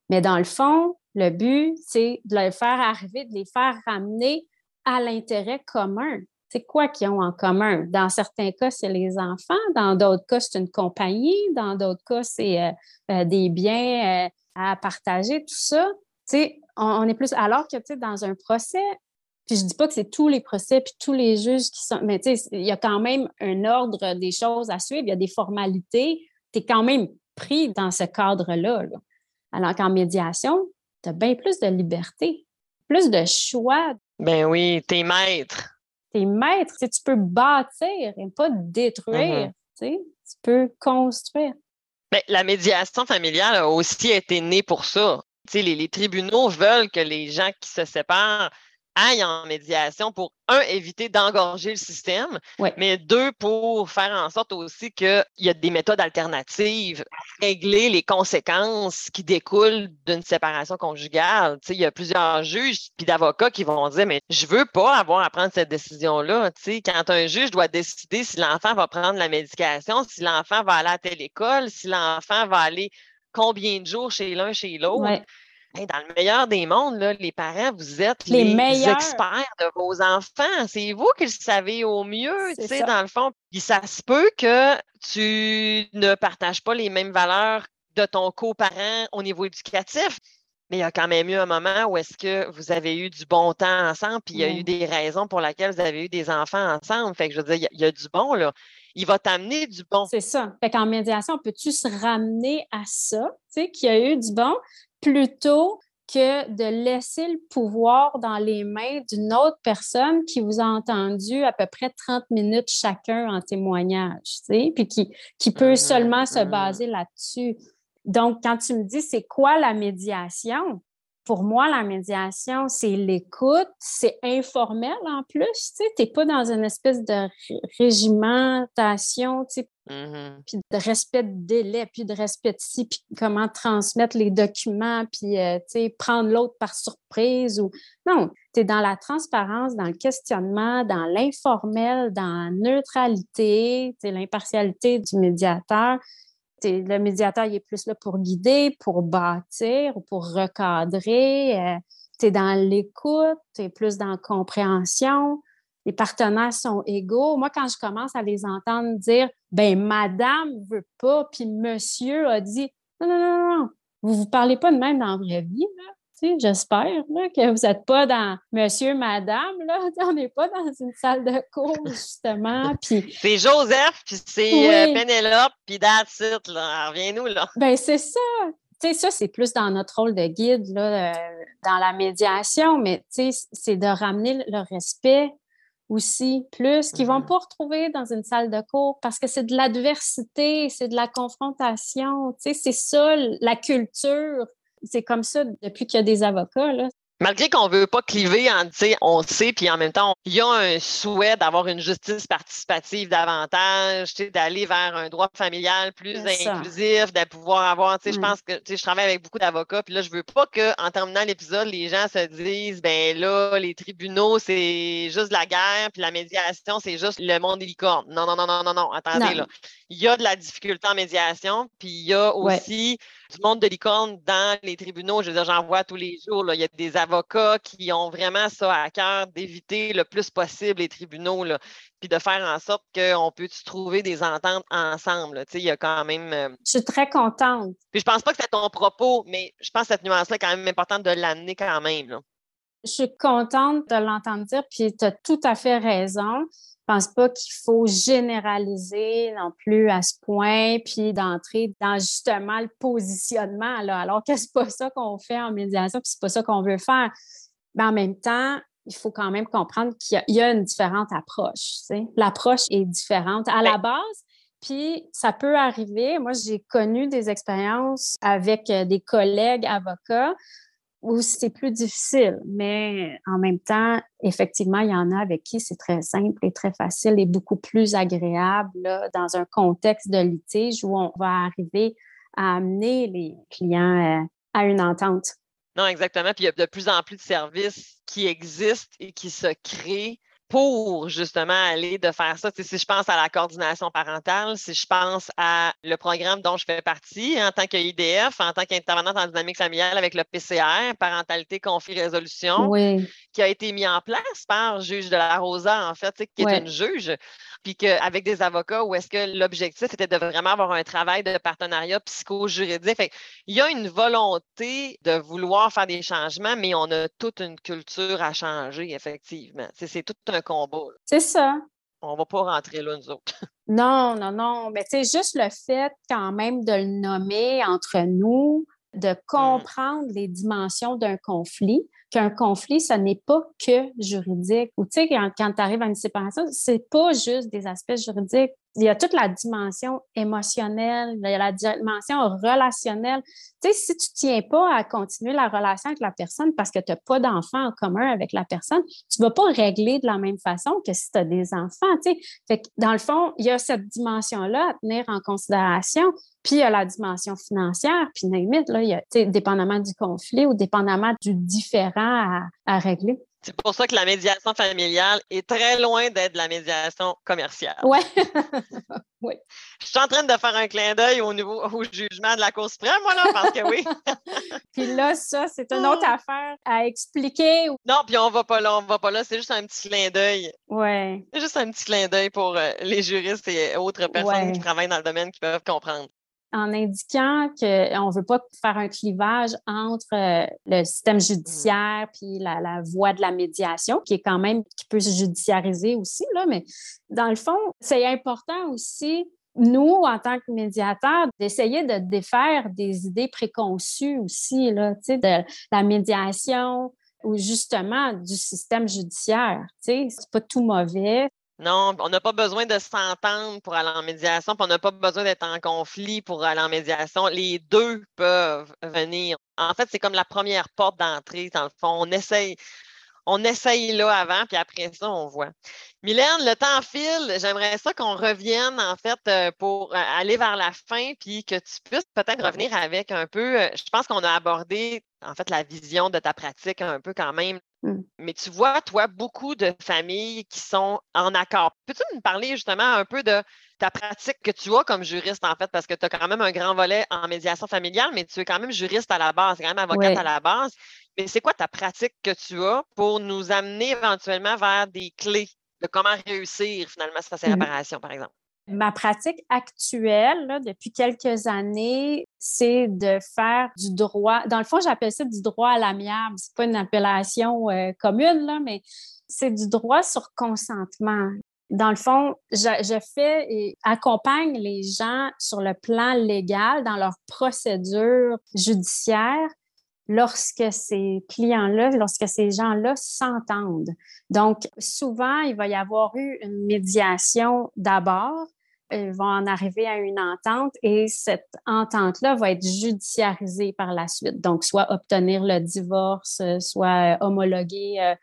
[SPEAKER 1] Mais dans le fond, le but, c'est de les faire arriver, de les faire ramener à l'intérêt commun. C'est quoi qu'ils ont en commun? Dans certains cas, c'est les enfants. Dans d'autres cas, c'est une compagnie. Dans d'autres cas, c'est euh, euh, des biens euh, à partager, tout ça. On, est plus... Alors que, tu dans un procès, puis je dis pas que c'est tous les procès puis tous les juges qui sont... Mais tu sais, il y a quand même un ordre des choses à suivre. Il y a des formalités. Tu es quand même pris dans ce cadre-là. là. Alors qu'en médiation, tu as bien plus de liberté, plus de choix.
[SPEAKER 2] Ben oui, t'es maître.
[SPEAKER 1] T'es maître. Tu, peux bâtir et pas détruire. Mm-hmm. Tu peux construire.
[SPEAKER 2] Ben, la médiation familiale a aussi été née pour ça. Les, les tribunaux veulent que les gens qui se séparent aillent en médiation pour, un, éviter d'engorger le système, mais deux, pour faire en sorte aussi qu'il y a des méthodes alternatives régler les conséquences qui découlent d'une séparation conjugale. il y a plusieurs juges puis d'avocats qui vont dire, mais je veux pas avoir à prendre cette décision-là. Quand un juge doit décider si l'enfant va prendre la médication, si l'enfant va aller à telle école, si l'enfant va aller combien de jours chez l'un, chez l'autre dans le meilleur des mondes, les parents, vous êtes les, experts de vos enfants. C'est vous qui le savez au mieux, tu sais, dans le fond. Puis ça se peut que tu ne partages pas les mêmes valeurs de ton coparent au niveau éducatif. Mais il y a quand même eu un moment où est-ce que vous avez eu du bon temps ensemble, puis il y a eu des raisons pour lesquelles vous avez eu des enfants ensemble. Fait que je veux dire, il y, a, du bon, là. Il va t'amener du bon.
[SPEAKER 1] C'est ça. Fait qu'en médiation, peux-tu se ramener à ça, tu sais, qu'il y a eu du bon, plutôt que de laisser le pouvoir dans les mains d'une autre personne qui vous a entendu à peu près 30 minutes chacun en témoignage, puis qui, qui peut mmh seulement se mmh baser là-dessus. Donc, quand tu me dis c'est quoi la médiation, pour moi, la médiation, c'est l'écoute, c'est informel en plus. Tu n'es pas dans une espèce de régimentation, mmh puis de respect de délai, puis de respect de ci, puis comment transmettre les documents, puis euh, prendre l'autre par surprise. ou Non, tu es dans la transparence, dans le questionnement, dans l'informel, dans la neutralité, l'impartialité du médiateur le médiateur il est plus là pour guider, pour bâtir ou pour recadrer. Euh, tu es dans l'écoute, tu es plus dans la compréhension. Les partenaires sont égaux. Moi, quand je commence à les entendre dire ben madame veut pas, puis monsieur a dit non, non, non, non, vous vous parlez pas de même dans la vraie vie, là. J'espère que vous n'êtes pas dans monsieur, madame, là. On n'est pas dans une salle de cours, justement. Puis...
[SPEAKER 2] C'est Joseph, puis c'est euh, Pénélope, puis that's it, là. Reviens-nous, là.
[SPEAKER 1] Ben, c'est ça. Tu sais, ça, c'est plus dans notre rôle de guide, là, euh, dans la médiation, mais c'est de ramener le respect aussi, plus, qu'ils ne vont mm-hmm. pas retrouver dans une salle de cours parce que c'est de l'adversité, c'est de la confrontation. Tu sais, c'est ça, la culture c'est comme ça depuis qu'il y a des avocats. Là.
[SPEAKER 2] Malgré qu'on ne veut pas cliver, en, on sait, puis en même temps, il y a un souhait d'avoir une justice participative davantage, d'aller vers un droit familial plus inclusif, de pouvoir avoir, je mm. pense que je travaille avec beaucoup d'avocats, puis là, je veux pas qu'en terminant l'épisode, les gens se disent, ben là, les tribunaux, c'est juste la guerre, puis la médiation, c'est juste le monde des licornes. Non, non, non, non, non, non, attendez, là. Il y a de la difficulté en médiation, puis il y a aussi du monde de licorne dans les tribunaux. Je veux dire, j'en vois tous les jours. Là. Il y a des avocats qui ont vraiment ça à cœur d'éviter le plus possible les tribunaux, là, puis de faire en sorte qu'on peut trouver des ententes ensemble. Tu sais, il y a quand même. Euh,
[SPEAKER 1] je suis très contente.
[SPEAKER 2] Puis je pense pas que c'est ton propos, mais je pense que cette nuance-là est quand même importante de l'amener quand même.
[SPEAKER 1] Je suis contente de l'entendre dire, puis tu as tout à fait raison. Je pense pas qu'il faut généraliser non plus à ce point, puis d'entrer dans justement le positionnement, là, alors que c'est pas ça qu'on fait en médiation, puis c'est pas ça qu'on veut faire. Mais en même temps, il faut quand même comprendre qu'il y, a une différente approche. L'approche est différente à la base. Puis ça peut arriver. Moi, j'ai connu des expériences avec euh, des collègues avocats où c'est plus difficile, mais en même temps, effectivement, il y en a avec qui c'est très simple et très facile et beaucoup plus agréable dans un contexte de litige où on va arriver à amener les clients euh, à une entente.
[SPEAKER 2] Non, exactement. Puis il y a de plus en plus de services qui existent et qui se créent pour justement aller de faire ça. si je pense à la coordination parentale, si je pense à le programme dont je fais partie en tant qu'IDF, en tant qu'intervenante en dynamique familiale avec le PCR, parentalité, conflit, résolution, qui a été mis en place par juge de la Rosa, en fait, qui est une juge puis qu'avec des avocats, où est-ce que l'objectif était de vraiment avoir un travail de partenariat psycho-juridique. Il y a une volonté de vouloir faire des changements, mais on a toute une culture à changer, effectivement. C'est tout un combat.
[SPEAKER 1] C'est ça.
[SPEAKER 2] On ne va pas rentrer là, nous autres.
[SPEAKER 1] Non, non, non. Mais c'est juste le fait quand même de le nommer entre nous, de comprendre les dimensions d'un conflit, qu'un conflit, ce n'est pas que juridique. Ou tu sais, quand, tu arrives à une séparation, c'est pas juste des aspects juridiques. Il y a toute la dimension émotionnelle, il y a la dimension relationnelle. Tu sais, si tu tiens pas à continuer la relation avec la personne parce que tu n'as pas d'enfant en commun avec la personne, tu vas pas régler de la même façon que si tu as des enfants. Tu sais. Fait que dans le fond, il y a cette dimension-là à tenir en considération. Puis il y a la dimension financière, puis limite, là, il y a, dépendamment du conflit ou dépendamment du différent à, régler.
[SPEAKER 2] C'est pour ça que la médiation familiale est très loin d'être la médiation commerciale.
[SPEAKER 1] Ouais. oui.
[SPEAKER 2] Je suis en train de faire un clin d'œil au niveau au jugement de la Cour suprême, moi, là, parce que oui.
[SPEAKER 1] puis là, ça, c'est une autre affaire à expliquer.
[SPEAKER 2] Non, puis on va pas là, on va pas là. C'est juste un petit clin d'œil.
[SPEAKER 1] Oui.
[SPEAKER 2] C'est juste un petit clin d'œil pour euh, les juristes et autres personnes qui travaillent dans le domaine qui peuvent comprendre
[SPEAKER 1] en indiquant qu'on ne veut pas faire un clivage entre euh, le système judiciaire puis la, voie de la médiation, qui est quand même, qui peut se judiciariser aussi, là, mais dans le fond, c'est important aussi nous, en tant que médiateurs, d'essayer de défaire des idées préconçues aussi, là, de la médiation ou justement du système judiciaire. C'est pas tout mauvais.
[SPEAKER 2] Non, on n'a pas besoin de s'entendre pour aller en médiation, puis on n'a pas besoin d'être en conflit pour aller en médiation. Les deux peuvent venir. En fait, c'est comme la première porte d'entrée, dans le fond. On essaye, on essaye là avant, puis après ça, on voit. Mylène, le temps file. J'aimerais ça qu'on revienne, en fait, euh, pour euh, aller vers la fin, puis que tu puisses peut-être revenir avec un peu. Euh, je pense qu'on a abordé, en fait, la vision de ta pratique un peu quand même. Mmh. Mais tu vois, toi, beaucoup de familles qui sont en accord. Peux-tu nous parler justement un peu de ta pratique que tu as comme juriste, en fait, parce que tu as quand même un grand volet en médiation familiale, mais tu es quand même juriste à la base, quand même avocate à la base. Mais c'est quoi ta pratique que tu as pour nous amener éventuellement vers des clés de comment réussir finalement sa séparation, par exemple?
[SPEAKER 1] Ma pratique actuelle, depuis quelques années, c'est de faire du droit. Dans le fond, j'appelle ça du droit à l'amiable. C'est pas une appellation euh, commune, là, mais c'est du droit sur consentement. Dans le fond, je, fais et accompagne les gens sur le plan légal dans leur procédure judiciaire lorsque ces clients-là, lorsque ces gens-là s'entendent. Donc, souvent, il va y avoir eu une médiation d'abord ils vont en arriver à une entente et cette entente-là va être judiciarisée par la suite. Donc, soit obtenir le divorce, soit homologuer euh,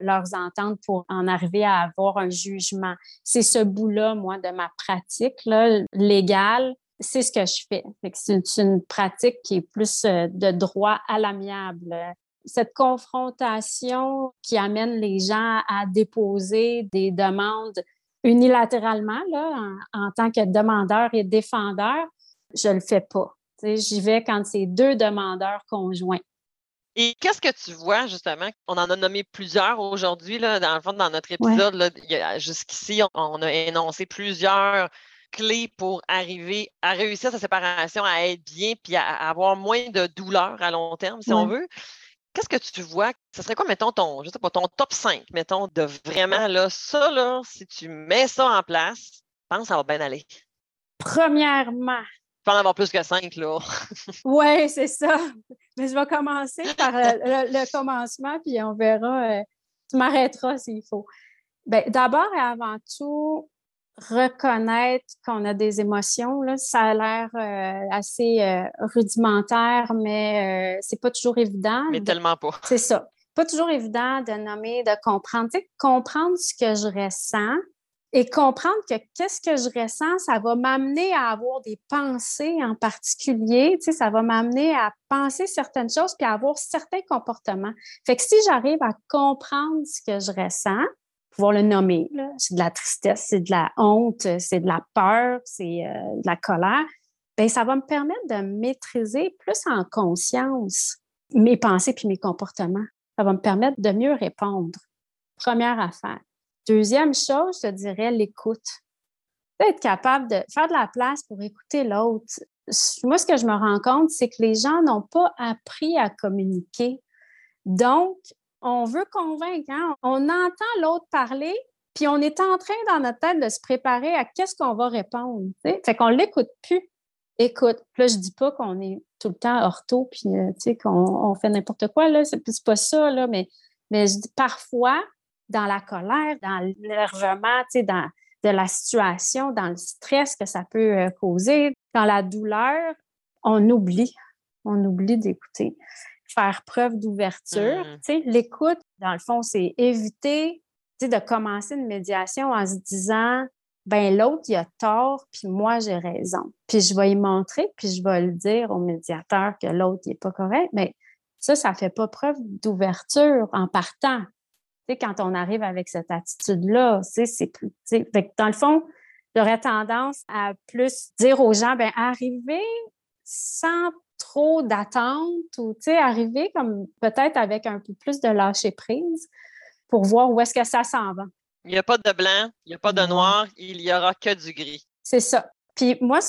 [SPEAKER 1] leurs ententes pour en arriver à avoir un jugement. C'est ce bout-là, moi, de ma pratique là, légale. C'est ce que je fais. C'est une pratique qui est plus euh, de droit à l'amiable cette confrontation qui amène les gens à déposer des demandes unilatéralement, là, en, tant que demandeur et défendeur, je ne le fais pas. J'y vais quand c'est deux demandeurs conjoints.
[SPEAKER 2] Et qu'est-ce que tu vois, justement? On en a nommé plusieurs aujourd'hui, dans le fond, dans notre épisode. Jusqu'ici, on, a énoncé plusieurs clés pour arriver à réussir sa séparation, à être bien, puis à, avoir moins de douleur à long terme, si on veut. Qu'est-ce que tu vois? Ce serait quoi, mettons, ton, je sais pas, ton top 5, mettons, de vraiment, là, ça, là, si tu mets ça en place, pense que ça va bien aller.
[SPEAKER 1] Premièrement.
[SPEAKER 2] Tu peux en avoir plus que 5, là.
[SPEAKER 1] oui, c'est ça. Mais je vais commencer par le, commencement, puis on verra. Euh, tu m'arrêteras s'il faut. Ben, d'abord et avant tout, reconnaître qu'on a des émotions. Là. Ça a l'air euh, assez euh, rudimentaire, mais euh, c'est pas toujours évident.
[SPEAKER 2] Mais tellement pas.
[SPEAKER 1] C'est ça. Pas toujours évident de nommer, de comprendre. Tu sais, comprendre ce que je ressens et comprendre que qu'est-ce que je ressens, ça va m'amener à avoir des pensées en particulier. Tu sais, ça va m'amener à penser certaines choses puis à avoir certains comportements. Fait que si j'arrive à comprendre ce que je ressens, pouvoir le nommer. C'est de la tristesse, c'est de la honte, c'est de la peur, c'est euh, de la colère. Bien, ça va me permettre de maîtriser plus en conscience mes pensées puis mes comportements. Ça va me permettre de mieux répondre. Première affaire. Deuxième chose, je dirais l'écoute. Être capable de faire de la place pour écouter l'autre. Moi, ce que je me rends compte, c'est que les gens n'ont pas appris à communiquer. Donc, on veut convaincre, hein? on entend l'autre parler, puis on est en train dans notre tête de se préparer à qu'est-ce qu'on va répondre. Fait qu'on l'écoute plus. écoute. Là, je dis pas qu'on est tout le temps ortho, puis euh, qu'on on fait n'importe quoi, là. C'est pas ça, là, mais, mais parfois, dans la colère, dans l'énervement, de la situation, dans le stress que ça peut euh, causer, dans la douleur, on oublie. On oublie d'écouter. Faire preuve d'ouverture.
[SPEAKER 2] Mmh.
[SPEAKER 1] Tu sais, l'écoute, dans le fond, c'est éviter tu sais, de commencer une médiation en se disant ben l'autre, il a tort, puis moi, j'ai raison. Puis je vais y montrer, puis je vais le dire au médiateur que l'autre, il n'est pas correct. Mais ça, ça ne fait pas preuve d'ouverture en partant. Tu sais, quand on arrive avec cette attitude-là, c'est plus. Dans le fond, j'aurais tendance à plus dire aux gens, ben arriver sans trop d'attente ou, tu sais, arriver comme peut-être avec un peu plus de lâcher prise pour voir où est-ce que ça s'en va.
[SPEAKER 2] Il n'y a pas de blanc, il n'y a pas de noir, il y aura que du gris.
[SPEAKER 1] C'est ça. Puis moi,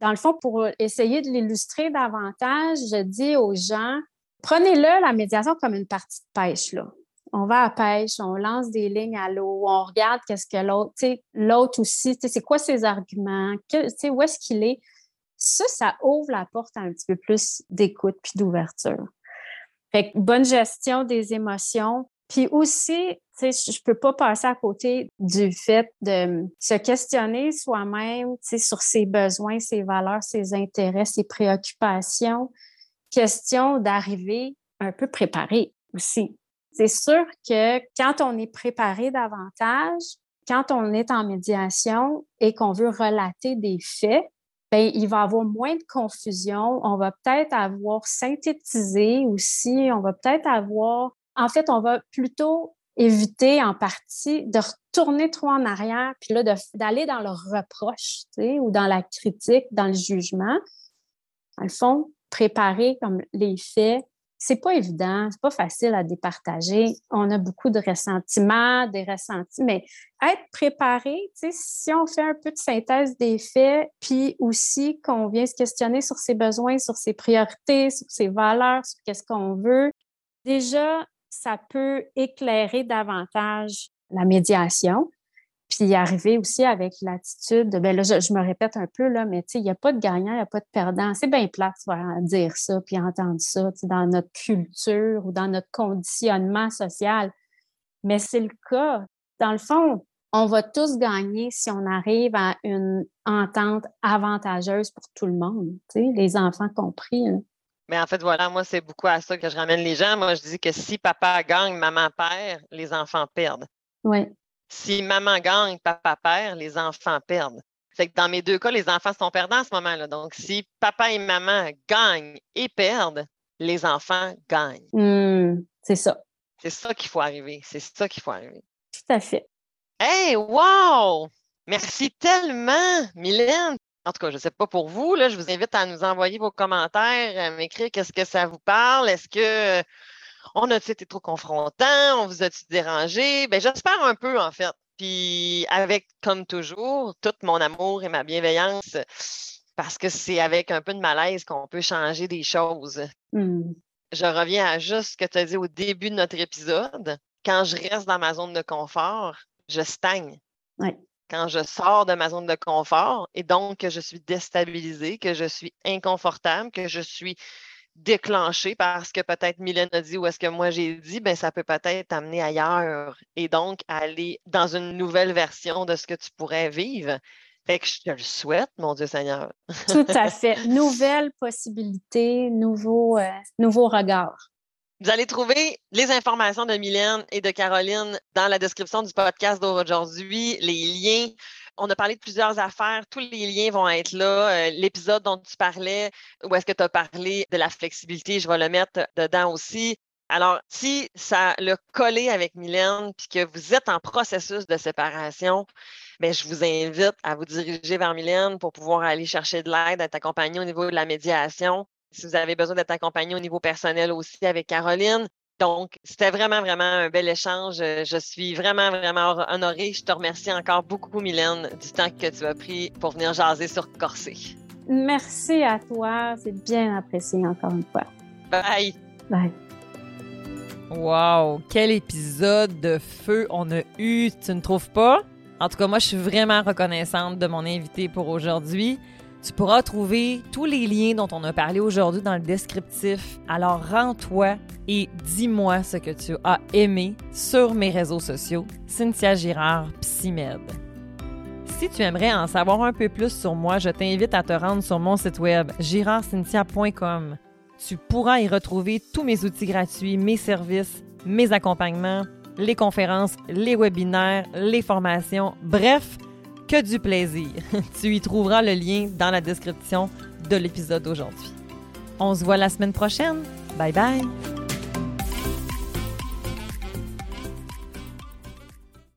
[SPEAKER 1] dans le fond, pour essayer de l'illustrer davantage, je dis aux gens, prenez-le, la médiation, comme une partie de pêche, là. On va à pêche, on lance des lignes à l'eau, on regarde qu'est-ce que l'autre, tu sais, l'autre aussi, tu sais, c'est quoi ses arguments, que- tu sais, où est-ce qu'il est? Ça, ça ouvre la porte à un petit peu plus d'écoute puis d'ouverture. Fait que bonne gestion des émotions. Puis aussi, tu sais, je peux pas passer à côté du fait de se questionner soi-même, tu sais, sur ses besoins, ses valeurs, ses intérêts, ses préoccupations. Question d'arriver un peu préparé aussi. C'est sûr que quand on est préparé davantage, quand on est en médiation et qu'on veut relater des faits, ben, il va avoir moins de confusion. On va peut-être avoir synthétisé aussi. On va peut-être avoir, en fait, on va plutôt éviter en partie de retourner trop en arrière, puis là, d'aller dans le reproche, tu sais, ou dans la critique, dans le jugement. Dans le fond, préparer comme les faits, c'est pas évident, c'est pas facile à départager. On a beaucoup de ressentiments, des ressentis, mais être préparé, si on fait un peu de synthèse des faits, puis aussi qu'on vient se questionner sur ses besoins, sur ses priorités, sur ses valeurs, sur qu'est-ce qu'on veut, déjà, ça peut éclairer davantage la médiation. Puis arriver aussi avec l'attitude, de, ben là, je, je me répète un peu, là, mais tu sais, il n'y a pas de gagnant, il n'y a pas de perdant. C'est bien plate de dire ça, puis entendre ça, tu sais, dans notre culture ou dans notre conditionnement social. Mais c'est le cas. Dans le fond, on va tous gagner si on arrive à une entente avantageuse pour tout le monde, tu sais, les enfants compris. là.
[SPEAKER 2] Mais en fait, voilà, moi, c'est beaucoup à ça que je ramène les gens. Moi, je dis que si papa gagne, maman perd, les enfants perdent.
[SPEAKER 1] Oui,
[SPEAKER 2] Si maman gagne, papa perd, les enfants perdent. Fait que dans mes deux cas, les enfants sont perdants à ce moment-là. Donc, si papa et maman gagnent et perdent, les enfants gagnent.
[SPEAKER 1] Hum, c'est ça,
[SPEAKER 2] C'est ça qu'il faut arriver. C'est ça qu'il faut arriver.
[SPEAKER 1] tout à fait.
[SPEAKER 2] Hey, wow! Merci tellement, Mylène. En tout cas, je ne sais pas pour vous, là, je vous invite à nous envoyer vos commentaires, à m'écrire qu'est-ce que ça vous parle. Est-ce que on a-tu été trop confrontant? On vous a-tu dérangé? Ben, j'espère un peu, en fait. Puis avec, comme toujours, tout mon amour et ma bienveillance, parce que c'est avec un peu de malaise qu'on peut changer des choses.
[SPEAKER 1] Hum,
[SPEAKER 2] Je reviens à juste ce que tu as dit au début de notre épisode. Quand je reste dans ma zone de confort, je stagne. Quand je sors de ma zone de confort et donc que je suis déstabilisée, que je suis inconfortable, que je suis déclenchée parce que peut-être Mylène a dit ou est-ce que moi j'ai dit, ben ça peut peut-être t'amener ailleurs et donc aller dans une nouvelle version de ce que tu pourrais vivre. Fait que je te le souhaite, mon Dieu Seigneur.
[SPEAKER 1] tout à fait. Nouvelles possibilités, nouveaux, euh, nouveaux regards.
[SPEAKER 2] Vous allez trouver les informations de Mylène et de Caroline dans la description du podcast d'aujourd'hui, les liens. On a parlé de plusieurs affaires. Tous les liens vont être là. Euh, L'épisode dont tu parlais, où est-ce que tu as parlé de la flexibilité, je vais le mettre dedans aussi. Alors, si ça l'a collé avec Mylène, puis que vous êtes en processus de séparation, bien, je vous invite à vous diriger vers Mylène pour pouvoir aller chercher de l'aide, être accompagné au niveau de la médiation. Si vous avez besoin d'être accompagné au niveau personnel aussi avec Caroline. Donc, c'était vraiment, vraiment un bel échange. Je suis vraiment, vraiment honorée. Je te remercie encore beaucoup, Mylène, du temps que tu as pris pour venir jaser sur Corsé.
[SPEAKER 1] Merci à toi. C'est bien apprécié encore une fois.
[SPEAKER 2] Bye!
[SPEAKER 1] Bye.
[SPEAKER 3] Wow, quel épisode de feu on a eu, tu ne trouves pas? En tout cas, moi, je suis vraiment reconnaissante de mon invité pour aujourd'hui.
[SPEAKER 2] Tu pourras trouver tous les liens dont on a parlé aujourd'hui dans le descriptif. Alors rends-toi et dis-moi ce que tu as aimé sur mes réseaux sociaux. Cynthia Girard, PsyMed. Si tu aimerais en savoir un peu plus sur moi, je t'invite à te rendre sur mon site web girardcynthia.com. Tu pourras y retrouver tous mes outils gratuits, mes services, mes accompagnements, les conférences, les webinaires, les formations, bref, que du plaisir. tu y trouveras le lien dans la description de l'épisode d'aujourd'hui. On se voit la semaine prochaine. Bye bye!